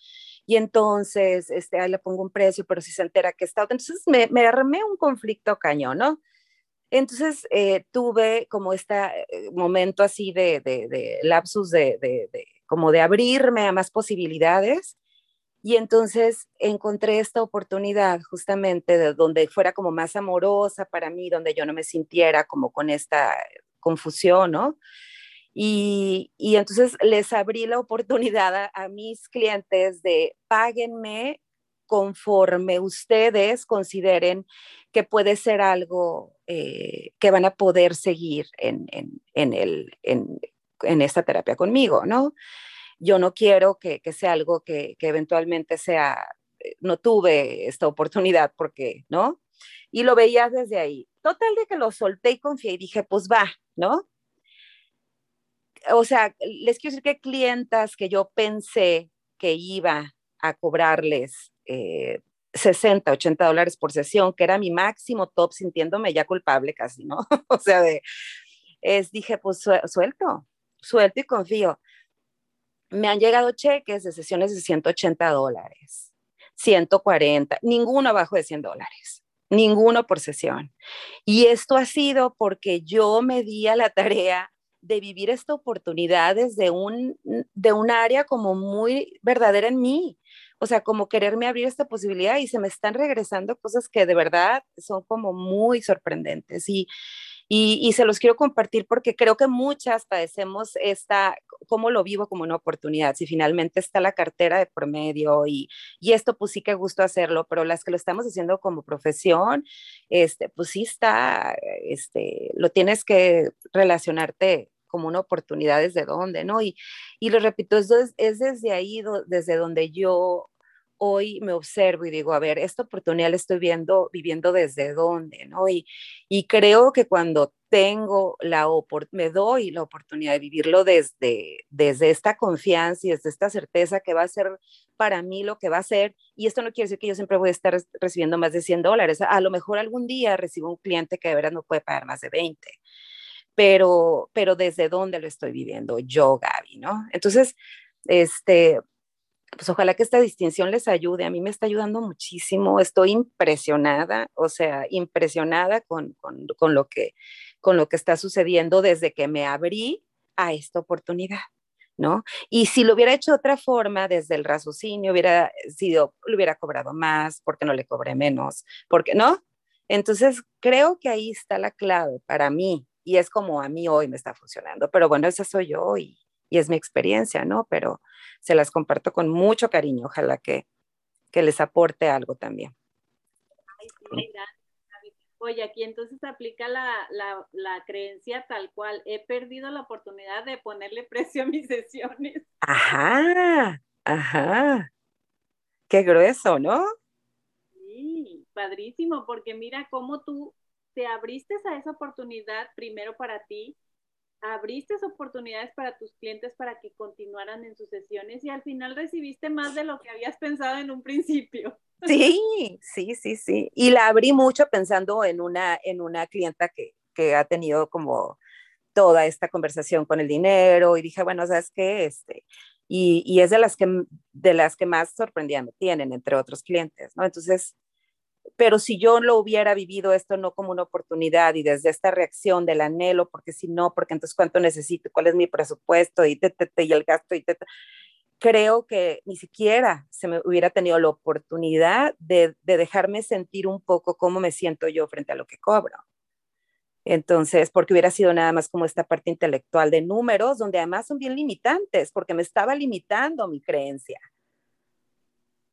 y entonces, este, ahí le pongo un precio, pero si se entera que está, entonces me, me armé un conflicto cañón, ¿no? Entonces eh, tuve como este momento así de, de, de lapsus de, de, como de abrirme a más posibilidades. Y entonces encontré esta oportunidad justamente de donde fuera como más amorosa para mí, donde yo no me sintiera como con esta confusión, ¿no? Y, y entonces les abrí la oportunidad a, a mis clientes de páguenme conforme ustedes consideren que puede ser algo eh, que van a poder seguir en, en, en, el, en, esta terapia conmigo, ¿no? Yo no quiero que, que sea algo que, que, eventualmente sea, eh, no tuve esta oportunidad porque, ¿no? Y lo veía desde ahí. Total de que lo solté y confié y dije, pues va, ¿no? O sea, les quiero decir que clientas que yo pensé que iba a cobrarles eh, 60, 80 dólares por sesión, que era mi máximo top, sintiéndome ya culpable casi, ¿no? o sea, es, dije, pues suelto, suelto y confío. Me han llegado cheques de sesiones de 180 dólares, 140, ninguno abajo de 100 dólares, ninguno por sesión. Y esto ha sido porque yo me di a la tarea de vivir esta oportunidad desde un, de un área como muy verdadera en mí, o sea, como quererme abrir esta posibilidad y se me están regresando cosas que de verdad son como muy sorprendentes y, y, se los quiero compartir porque creo que muchas padecemos esta, cómo lo vivo como una oportunidad, si finalmente está la cartera de promedio y, y esto pues sí que gusto hacerlo, pero las que lo estamos haciendo como profesión, este, pues sí está, este, lo tienes que relacionarte como una oportunidad desde dónde, ¿no? Y, y lo repito, es, es desde ahí, do, desde donde yo hoy me observo y digo, a ver, esta oportunidad la estoy viendo, viviendo desde dónde, ¿no? Y, y creo que cuando tengo la me doy la oportunidad de vivirlo desde, desde esta confianza y desde esta certeza que va a ser para mí lo que va a ser, y esto no quiere decir que yo siempre voy a estar recibiendo más de 100 dólares, a lo mejor algún día recibo un cliente que de verdad no puede pagar más de 20, pero, pero desde dónde lo estoy viviendo yo, Gaby, ¿no? Entonces, este, pues ojalá que esta distinción les ayude. A mí me está ayudando muchísimo. Estoy impresionada, o sea, impresionada con, con, lo, que, con lo que está sucediendo desde que me abrí a esta oportunidad. ¿No? Y si lo hubiera hecho de otra forma, desde el raciocinio, hubiera sido, lo hubiera cobrado más, porque no le cobré menos, porque no. Entonces, creo que ahí está la clave para mí, y es como a mí hoy me está funcionando. Pero bueno, esa soy yo y, y es mi experiencia, ¿no? Pero se las comparto con mucho cariño. Ojalá que, que les aporte algo también. Ay, sí, gracias, Oye, aquí entonces aplica la, la, la, creencia tal cual. He perdido la oportunidad de ponerle precio a mis sesiones. Ajá, ajá. Qué grueso, ¿no? Sí, padrísimo, porque mira cómo tú te abriste a esa oportunidad primero para ti, abriste oportunidades para tus clientes para que continuaran en sus sesiones y al final recibiste más de lo que habías pensado en un principio. Sí, sí, sí, sí. Y la abrí mucho pensando en una, en una clienta que, que ha tenido como toda esta conversación con el dinero y dije, bueno, ¿sabes qué? Este, y, y, es de las, que, de las que más sorprendida me tienen, entre otros clientes, ¿no? Entonces, pero si yo lo hubiera vivido esto no como una oportunidad y desde esta reacción del anhelo, porque si no, porque entonces cuánto necesito, cuál es mi presupuesto y, te, y el gasto y te, creo que ni siquiera se me hubiera tenido la oportunidad de, de, dejarme sentir un poco cómo me siento yo frente a lo que cobro. Entonces, porque hubiera sido nada más como esta parte intelectual de números, donde además son bien limitantes, porque me estaba limitando mi creencia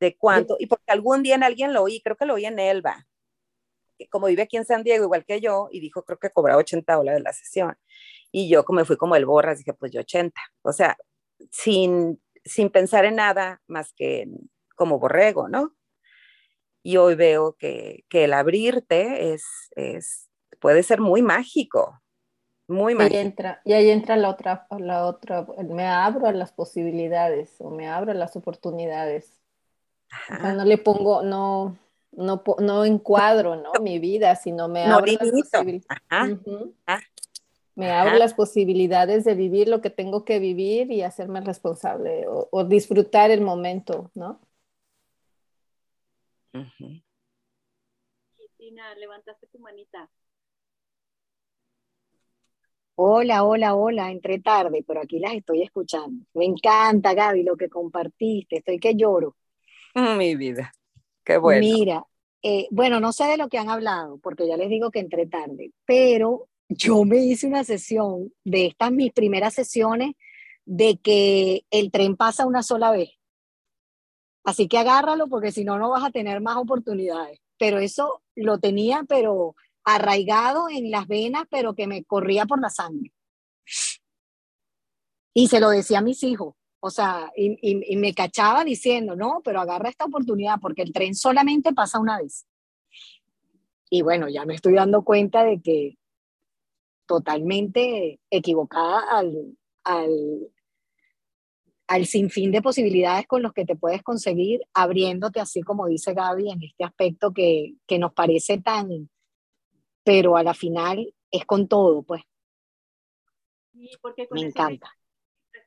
de cuánto, y porque algún día en alguien lo oí, creo que lo oí en Elba, como vive aquí en San Diego, igual que yo, y dijo, creo que cobraba 80 dólares la sesión. Y yo, como fui como el borras, dije, pues yo 80. O sea, sin, sin pensar en nada más que como borrego, ¿no? Y hoy veo que, que el abrirte es, es, puede ser muy mágico, muy mágico. Y, entra, y ahí entra la otra, la otra, me abro a las posibilidades o me abro a las oportunidades o sea, no le pongo, no, no, no encuadro, ¿no? Mi vida, sino me abro, las, me abro las posibilidades de vivir lo que tengo que vivir y hacerme responsable o, disfrutar el momento, ¿no? Cristina, levantaste tu manita. Hola, hola, hola, entré tarde, pero aquí las estoy escuchando. Me encanta, Gaby, lo que compartiste, estoy que lloro. Mi vida, qué bueno. Mira, eh, bueno, no sé de lo que han hablado, porque ya les digo que entré tarde, pero yo me hice una sesión de estas mis primeras sesiones de que el tren pasa una sola vez. Así que agárralo porque si no, no vas a tener más oportunidades. Pero eso lo tenía, pero arraigado en las venas, pero que me corría por la sangre. Y se lo decía a mis hijos. O sea, y, me cachaba diciendo, no, pero agarra esta oportunidad porque el tren solamente pasa una vez. Y bueno, ya me estoy dando cuenta de que totalmente equivocada al, al, al sinfín de posibilidades con los que te puedes conseguir, abriéndote así como dice Gaby en este aspecto que, que nos parece tan, pero a la final es con todo, pues. Porque me encanta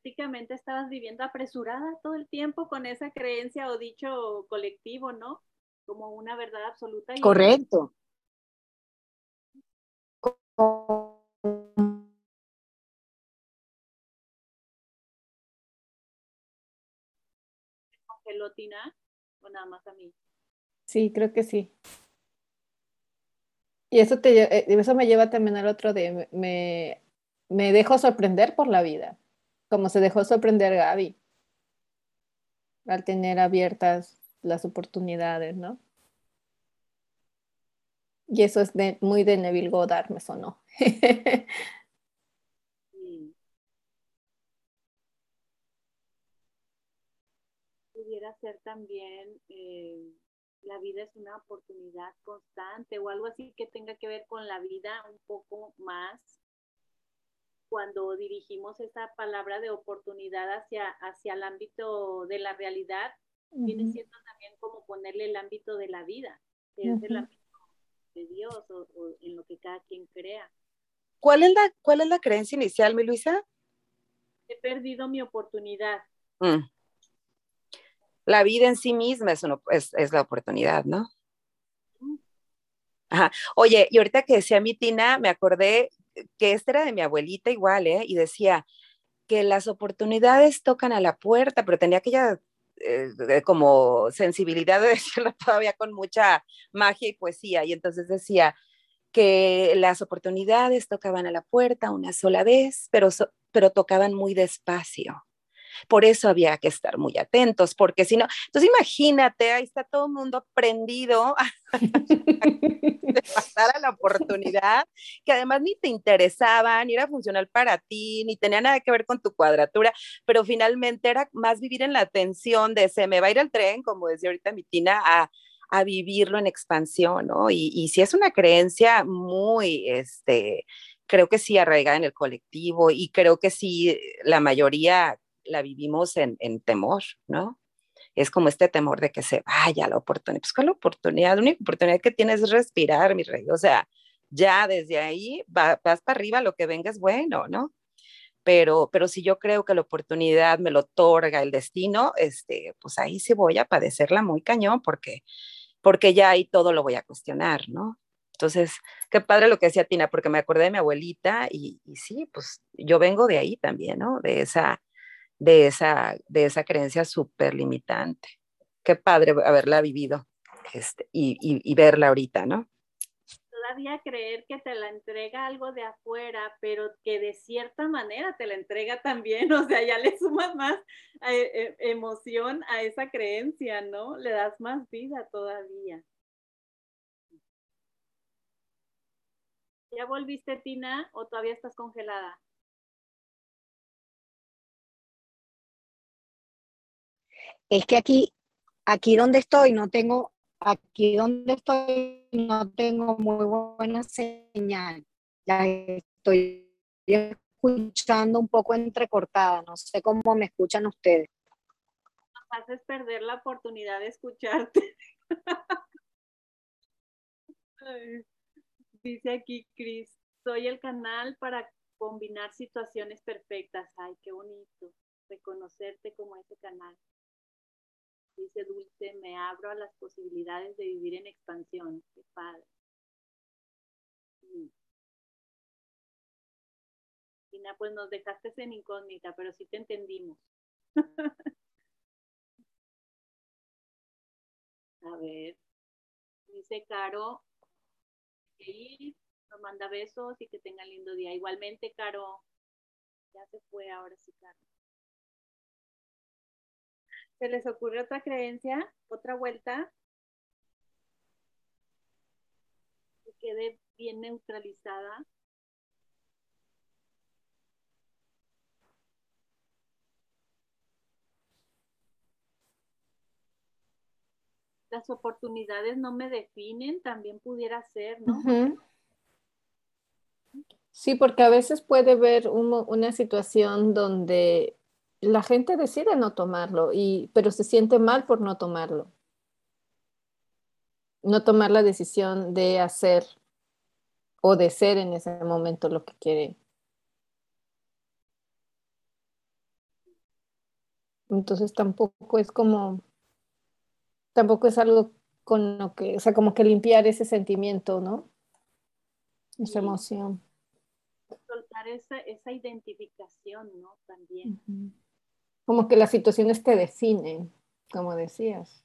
prácticamente estabas viviendo apresurada todo el tiempo con esa creencia o dicho colectivo, ¿no? Como una verdad absoluta. Correcto. ¿Congeló o nada más a mí? Sí, creo que sí. Y eso, te, eh, eso me lleva también al otro de me, me dejo sorprender por la vida como se dejó sorprender Gaby al tener abiertas las oportunidades, ¿no? Y eso es muy de Neville Goddard, me sonó. Pudiera ser también eh, la vida es una oportunidad constante o algo así que tenga que ver con la vida un poco más cuando dirigimos esa palabra de oportunidad hacia, hacia el ámbito de la realidad, viene siendo también como ponerle el ámbito de la vida, que es el ámbito de Dios o, en lo que cada quien crea. ¿Cuál es la, cuál es la creencia inicial, mi Luisa? He perdido mi oportunidad. Mm. La vida en sí misma es, es, es la oportunidad, ¿no? Ajá. Oye, y ahorita que decía mi Tina, me acordé que esta era de mi abuelita igual, ¿eh? Y decía que las oportunidades tocan a la puerta, pero tenía aquella eh, como sensibilidad de decirlo todavía con mucha magia y poesía. Y entonces decía que las oportunidades tocaban a la puerta una sola vez, pero, pero tocaban muy despacio. Por eso había que estar muy atentos, porque si no, entonces imagínate, ahí está todo el mundo prendido de pasar a la oportunidad, que además ni te interesaba, ni era funcional para ti, ni tenía nada que ver con tu cuadratura, pero finalmente era más vivir en la tensión de se me va a ir el tren, como decía ahorita mi Tina, a, a vivirlo en expansión, ¿no? Y, y si es una creencia muy, este, creo que sí arraigada en el colectivo y creo que sí la mayoría la vivimos en, en temor, ¿no? Es como este temor de que se vaya la oportunidad. Pues, ¿cuál oportunidad? La única oportunidad que tienes es respirar, mi rey. O sea, ya desde ahí vas para arriba, lo que venga es bueno, ¿no? Pero, pero si yo creo que la oportunidad me lo otorga el destino, este, pues ahí sí voy a padecerla muy cañón porque, porque ya ahí todo lo voy a cuestionar, ¿no? Entonces, qué padre lo que decía Tina, porque me acordé de mi abuelita y, y sí, pues yo vengo de ahí también, ¿no? De esa, de esa, de esa creencia súper limitante. Qué padre haberla vivido este, y, y, verla ahorita, ¿no? Todavía creer que te la entrega algo de afuera, pero que de cierta manera te la entrega también, o sea, ya le sumas más eh, eh, emoción a esa creencia, ¿no? Le das más vida todavía. ¿Ya volviste, Tina, o todavía estás congelada? Es que aquí, aquí donde estoy no tengo, aquí donde estoy no tengo muy buena señal. Ya estoy escuchando un poco entrecortada, no sé cómo me escuchan ustedes. Haces perder la oportunidad de escucharte. Dice aquí Cris, soy el canal para combinar situaciones perfectas. Ay, qué bonito reconocerte como ese canal dice Dulce, me abro a las posibilidades de vivir en expansión. Qué padre. Tina, pues nos dejaste en incógnita, pero sí te entendimos. a ver, dice Caro, que nos manda besos y que tenga lindo día. Igualmente, Caro, ya se fue ahora sí, Caro. ¿Se les ocurre otra creencia? ¿Otra vuelta? Que quede bien neutralizada. Las oportunidades no me definen, también pudiera ser, ¿no? Sí, porque a veces puede ver una situación donde la gente decide no tomarlo, y, pero se siente mal por no tomarlo. No tomar la decisión de hacer o de ser en ese momento lo que quiere. Entonces tampoco es como, tampoco es algo con lo que, o sea, como que limpiar ese sentimiento, ¿no? Esa emoción. Soltar esa, esa identificación, ¿no? También como que las situaciones te definen, como decías.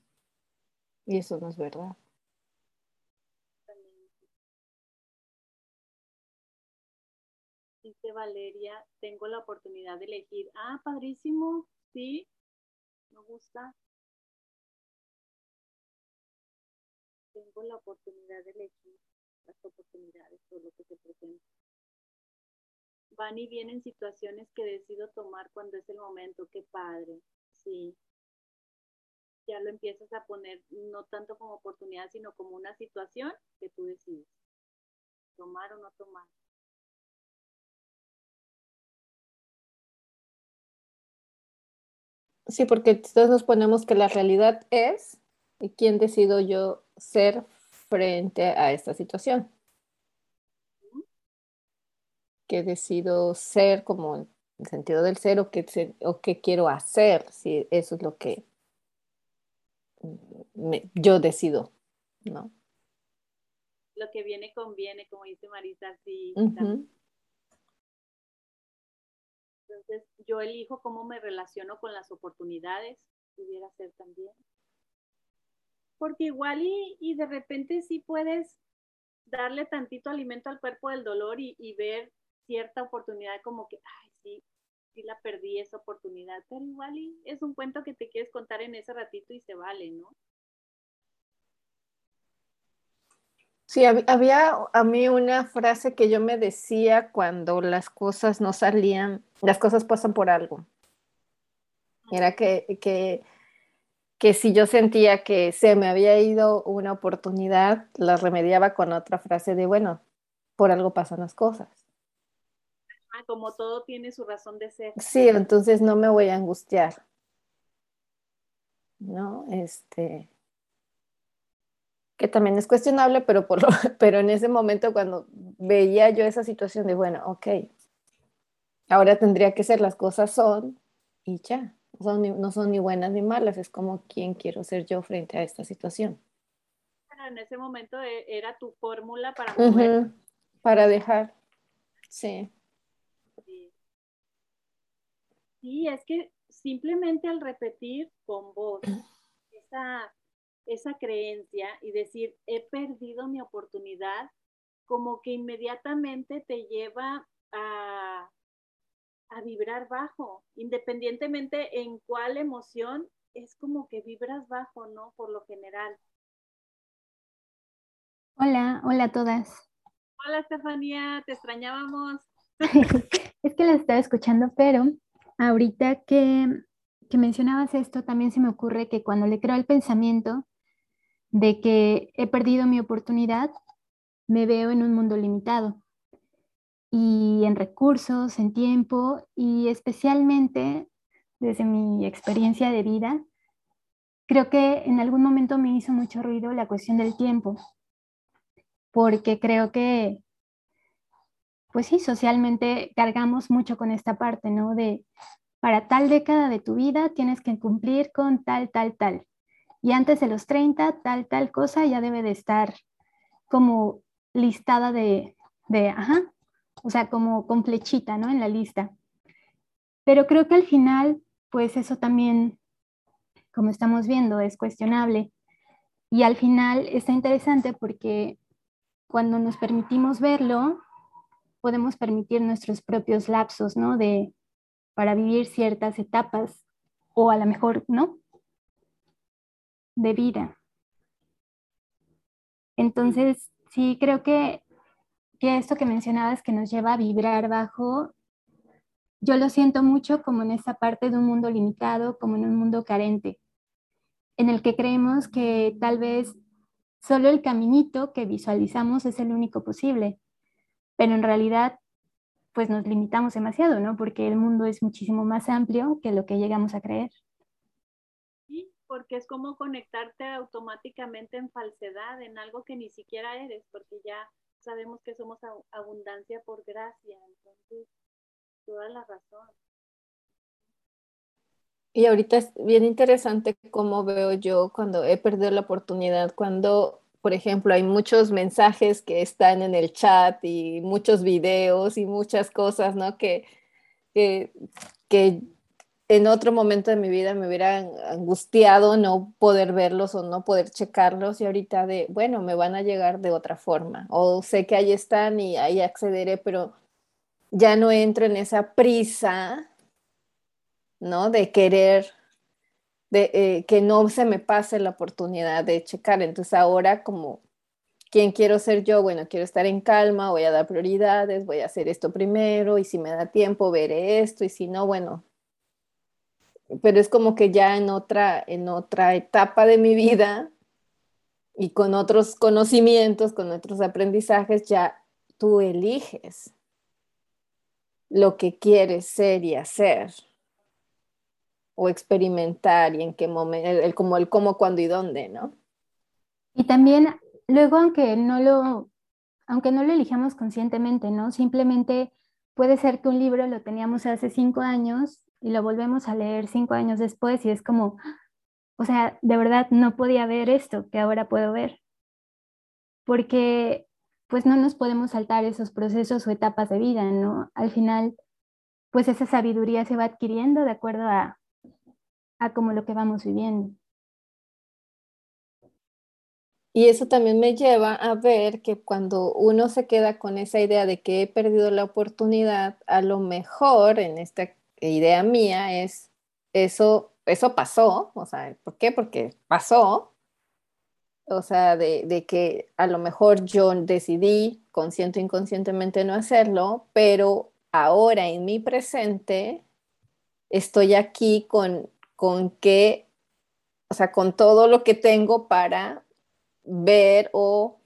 Y eso no es verdad. Dice Valeria, tengo la oportunidad de elegir. Ah, padrísimo, sí, me gusta. Tengo la oportunidad de elegir las oportunidades, todo lo que se presenta van y vienen situaciones que decido tomar cuando es el momento, qué padre, sí. Ya lo empiezas a poner no tanto como oportunidad, sino como una situación que tú decides tomar o no tomar. Sí, porque todos nos ponemos que la realidad es y quién decido yo ser frente a esta situación que decido ser como el sentido del ser o qué, o qué quiero hacer, si eso es lo que yo decido, ¿no? Lo que viene conviene, como dice Marisa, sí. Entonces, yo elijo cómo me relaciono con las oportunidades, pudiera ser también. Porque igual y, y de repente sí puedes darle tantito alimento al cuerpo del dolor y, y ver cierta oportunidad como que, ay, sí, sí la perdí esa oportunidad, pero igual y es un cuento que te quieres contar en ese ratito y se vale, ¿no? Sí, había a mí una frase que yo me decía cuando las cosas no salían, las cosas pasan por algo. Era que, que, que si yo sentía que se me había ido una oportunidad, la remediaba con otra frase de, bueno, por algo pasan las cosas. Ah, como todo tiene su razón de ser. Sí, entonces no me voy a angustiar. ¿No? Este, que también es cuestionable, pero, por pero en ese momento cuando veía yo esa situación de, bueno, ok, ahora tendría que ser las cosas son y ya, no son, ni, no son ni buenas ni malas, es como quién quiero ser yo frente a esta situación. Pero en ese momento e, era tu fórmula para mover. para dejar, sí. Sí, es que simplemente al repetir con voz esa esa creencia y decir, he perdido mi oportunidad, como que inmediatamente te lleva a, a vibrar bajo, independientemente en cuál emoción, es como que vibras bajo, ¿no? Por lo general. Hola, hola a todas. Hola Estefanía, te extrañábamos. es que la estaba escuchando, pero ahorita que, que mencionabas esto, también se me ocurre que cuando le creo al pensamiento, de que he perdido mi oportunidad, me veo en un mundo limitado y en recursos, en tiempo y especialmente desde mi experiencia de vida, creo que en algún momento me hizo mucho ruido la cuestión del tiempo, porque creo que, pues sí, socialmente cargamos mucho con esta parte, ¿no? De, para tal década de tu vida tienes que cumplir con tal, tal, tal y antes de los 30, tal, tal cosa ya debe de estar como listada de, de, ajá, o sea, como con flechita, ¿no? En la lista. Pero creo que al final, pues eso también, como estamos viendo, es cuestionable. Y al final está interesante porque cuando nos permitimos verlo, podemos permitir nuestros propios lapsos, ¿no? De, para vivir ciertas etapas, o a lo mejor, ¿no? de vida. Entonces, sí, creo que, que esto que mencionabas que nos lleva a vibrar bajo, yo lo siento mucho como en esa parte de un mundo limitado, como en un mundo carente, en el que creemos que tal vez solo el caminito que visualizamos es el único posible, pero en realidad pues nos limitamos demasiado, ¿no? Porque el mundo es muchísimo más amplio que lo que llegamos a creer porque es como conectarte automáticamente en falsedad, en algo que ni siquiera eres, porque ya sabemos que somos abundancia por gracia, entonces, toda la razón. Y ahorita es bien interesante cómo veo yo cuando he perdido la oportunidad, cuando, por ejemplo, hay muchos mensajes que están en el chat y muchos videos y muchas cosas, ¿no? Que, que, en otro momento de mi vida me hubiera angustiado no poder verlos o no poder checarlos y ahorita de, bueno, me van a llegar de otra forma o sé que ahí están y ahí accederé, pero ya no entro en esa prisa, ¿no? De querer, de eh, que no se me pase la oportunidad de checar. Entonces ahora como, ¿quién quiero ser yo? Bueno, quiero estar en calma, voy a dar prioridades, voy a hacer esto primero y si me da tiempo veré esto y si no, bueno, pero es como que ya en otra, en otra etapa de mi vida y con otros conocimientos, con otros aprendizajes, ya tú eliges lo que quieres ser y hacer o experimentar y en qué momento, el, como el cómo, cuándo y dónde, ¿no? Y también luego, aunque no lo, aunque no lo elijamos conscientemente, ¿no? Simplemente puede ser que un libro lo teníamos hace cinco años y lo volvemos a leer cinco años después y es como, o sea, de verdad no podía ver esto que ahora puedo ver. Porque pues no nos podemos saltar esos procesos o etapas de vida, ¿no? Al final, pues esa sabiduría se va adquiriendo de acuerdo a, a como lo que vamos viviendo. Y eso también me lleva a ver que cuando uno se queda con esa idea de que he perdido la oportunidad, a lo mejor en esta idea mía es, eso, eso pasó, o sea, ¿por qué? Porque pasó, o sea, de, de, que a lo mejor yo decidí consciente o inconscientemente no hacerlo, pero ahora en mi presente estoy aquí con, con que, o sea, con todo lo que tengo para ver o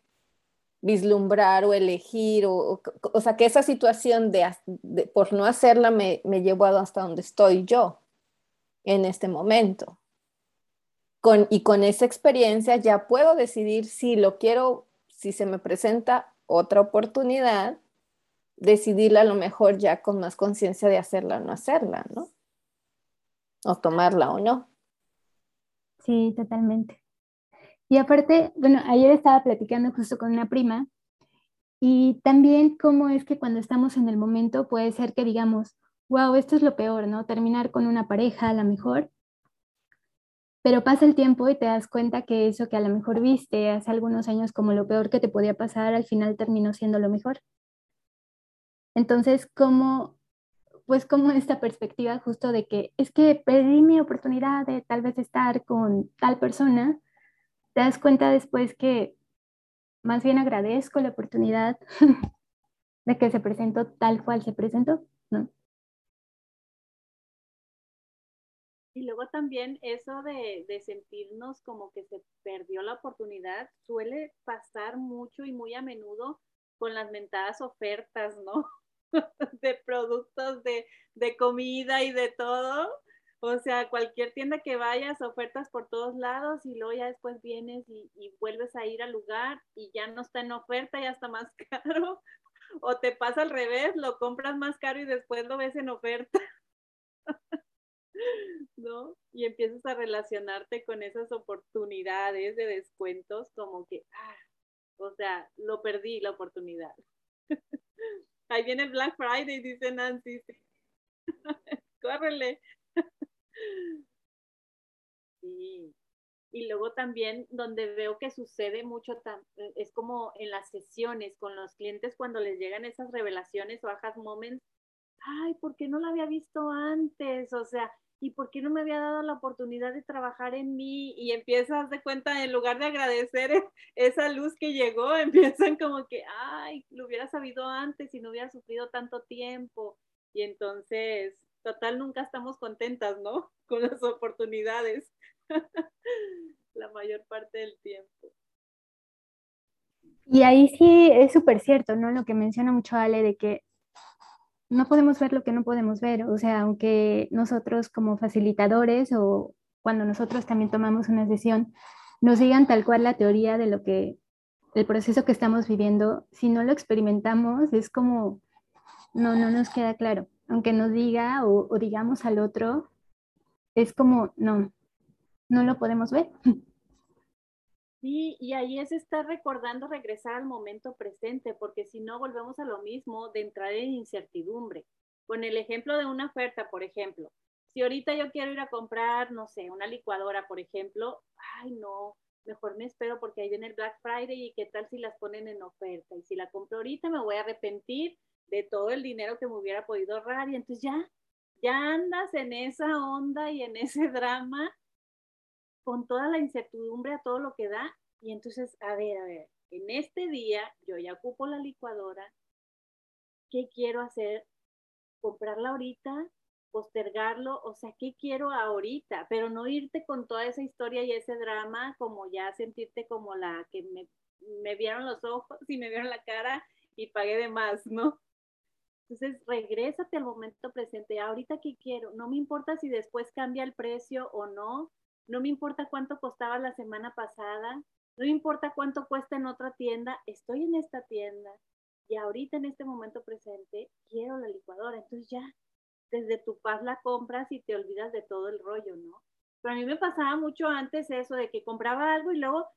vislumbrar o elegir, o, o, sea, que esa situación de, de por no hacerla me, me llevó hasta donde estoy yo en este momento. Con, y con esa experiencia ya puedo decidir si lo quiero, si se me presenta otra oportunidad, decidirla a lo mejor ya con más conciencia de hacerla o no hacerla, ¿no? O tomarla o no. Sí, totalmente. Y aparte, bueno, ayer estaba platicando justo con una prima y también cómo es que cuando estamos en el momento puede ser que digamos, wow, esto es lo peor, ¿no? Terminar con una pareja a lo mejor. Pero pasa el tiempo y te das cuenta que eso que a lo mejor viste hace algunos años como lo peor que te podía pasar, al final terminó siendo lo mejor. Entonces, ¿cómo, pues como esta perspectiva justo de que es que perdí mi oportunidad de tal vez estar con tal persona, te das cuenta después que más bien agradezco la oportunidad de que se presentó tal cual se presentó, ¿no? Y luego también eso de, de, sentirnos como que se perdió la oportunidad suele pasar mucho y muy a menudo con las mentadas ofertas, ¿no? de productos de, de comida y de todo o sea, cualquier tienda que vayas, ofertas por todos lados y luego ya después vienes y, vuelves a ir al lugar y ya no está en oferta, ya está más caro. O te pasa al revés, lo compras más caro y después lo ves en oferta. ¿No? Y empiezas a relacionarte con esas oportunidades de descuentos como que, ah, o sea, lo perdí la oportunidad. Ahí viene Black Friday, dice Nancy. Córrele. Sí. Y luego también donde veo que sucede mucho eh, es como en las sesiones con los clientes cuando les llegan esas revelaciones o bajas moments. Ay, ¿por qué no la había visto antes? O sea, ¿y por qué no me había dado la oportunidad de trabajar en mí? Y empiezas de cuenta, en lugar de agradecer esa luz que llegó, empiezan como que, ay, lo hubiera sabido antes y no hubiera sufrido tanto tiempo. Y entonces total nunca estamos contentas, ¿no? Con las oportunidades la mayor parte del tiempo. Y ahí sí es súper cierto, ¿no? Lo que menciona mucho Ale de que no podemos ver lo que no podemos ver. O sea, aunque nosotros como facilitadores o cuando nosotros también tomamos una sesión, nos digan tal cual la teoría de lo que, el proceso que estamos viviendo, si no lo experimentamos, es como, no, no nos queda claro aunque nos diga o, digamos al otro, es como, no, no lo podemos ver. Sí, y ahí es estar recordando regresar al momento presente, porque si no volvemos a lo mismo de entrar en incertidumbre. Con el ejemplo de una oferta, por ejemplo, si ahorita yo quiero ir a comprar, no sé, una licuadora, por ejemplo, ay no, mejor me espero porque ahí viene el Black Friday y qué tal si las ponen en oferta. Y si la compro ahorita me voy a arrepentir de todo el dinero que me hubiera podido ahorrar y entonces ya, ya andas en esa onda y en ese drama con toda la incertidumbre a todo lo que da y entonces, a ver, a ver, en este día yo ya ocupo la licuadora, ¿qué quiero hacer? ¿Comprarla ahorita? postergarlo, o sea, ¿qué quiero ahorita? Pero no irte con toda esa historia y ese drama, como ya sentirte como la que me, me vieron los ojos y me vieron la cara y pagué de más, ¿no? Entonces, regrésate al momento presente. Ahorita qué quiero, no me importa si después cambia el precio o no, no me importa cuánto costaba la semana pasada, no importa cuánto cuesta en otra tienda, estoy en esta tienda y ahorita en este momento presente quiero la licuadora. Entonces ya, desde tu paz la compras y te olvidas de todo el rollo, ¿no? Pero a mí me pasaba mucho antes eso de que compraba algo y luego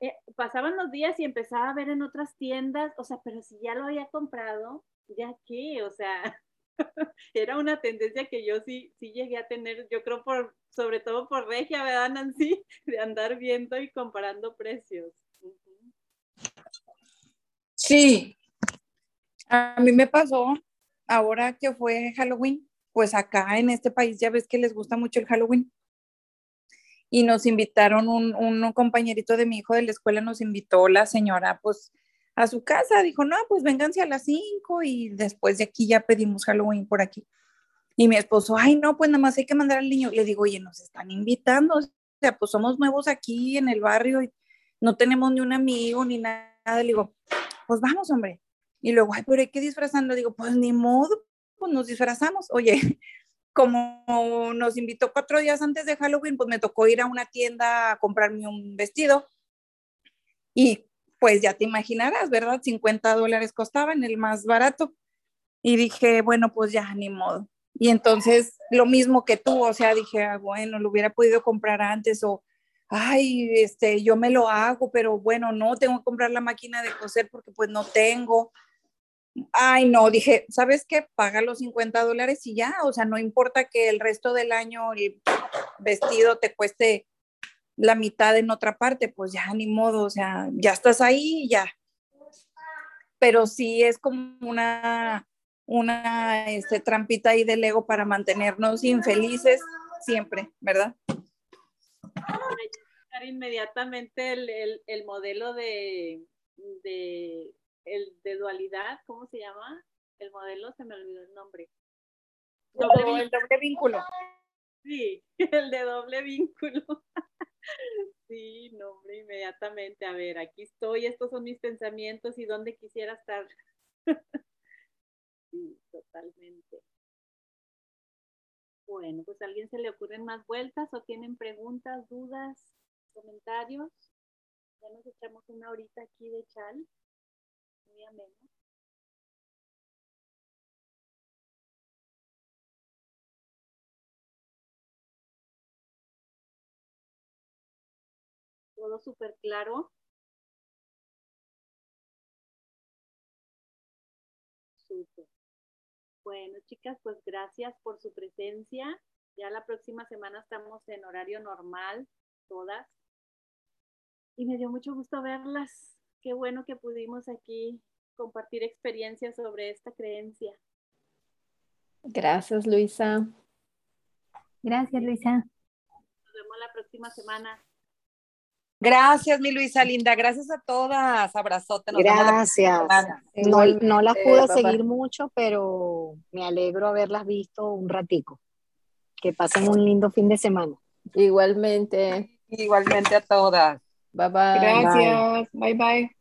eh, pasaban los días y empezaba a ver en otras tiendas, o sea, pero si ya lo había comprado, ya qué, o sea, era una tendencia que yo sí, sí llegué a tener, yo creo por, sobre todo por Regia, ¿verdad, Nancy? De andar viendo y comparando precios. Sí, a mí me pasó ahora que fue Halloween, pues acá en este país ya ves que les gusta mucho el Halloween. Y nos invitaron, un, un compañerito de mi hijo de la escuela nos invitó la señora, pues a su casa, dijo, no, pues vénganse a las 5 y después de aquí ya pedimos Halloween por aquí. Y mi esposo, ay, no, pues nada más hay que mandar al niño. Le digo, oye, nos están invitando, o sea, pues somos nuevos aquí en el barrio y no tenemos ni un amigo ni nada. Le digo, pues vamos, hombre. Y luego, ay, pero hay que disfrazando. Le digo, pues ni modo, pues nos disfrazamos. Oye, como nos invitó cuatro días antes de Halloween, pues me tocó ir a una tienda a comprarme un vestido. Y pues ya te imaginarás, ¿verdad? 50 dólares costaba en el más barato. Y dije, bueno, pues ya, ni modo. Y entonces lo mismo que tú, o sea, dije, ah, bueno, lo hubiera podido comprar antes o, ay, este, yo me lo hago, pero bueno, no, tengo que comprar la máquina de coser porque pues no tengo. Ay, no, dije, ¿sabes qué? Paga los 50 dólares y ya, o sea, no importa que el resto del año el vestido te cueste la mitad en otra parte, pues ya ni modo, o sea, ya estás ahí y ya. Pero sí es como una, una este, trampita ahí del ego para mantenernos infelices siempre, ¿verdad? Inmediatamente el, el, modelo de, de, el, de dualidad, ¿cómo se llama? El modelo, se me olvidó el nombre. Doble, el doble vínculo. Sí, el de doble vínculo. Sí, nombre, inmediatamente. A ver, aquí estoy, estos son mis pensamientos y dónde quisiera estar. Sí, totalmente. Bueno, pues a alguien se le ocurren más vueltas o tienen preguntas, dudas, comentarios. Ya nos echamos una horita aquí de chal. Muy ameno. Súper claro. Súper. Bueno, chicas, pues gracias por su presencia. Ya la próxima semana estamos en horario normal, todas. Y me dio mucho gusto verlas. Qué bueno que pudimos aquí compartir experiencias sobre esta creencia. Gracias, Luisa. Gracias, Luisa. Nos vemos la próxima semana. Gracias, mi Luisa linda. Gracias a todas. Abrazote. Gracias. No, no, las pude seguir mucho, pero me alegro haberlas visto un ratico. Que pasen un lindo fin de semana. Igualmente. Igualmente a todas. Bye bye. Gracias. bye. bye.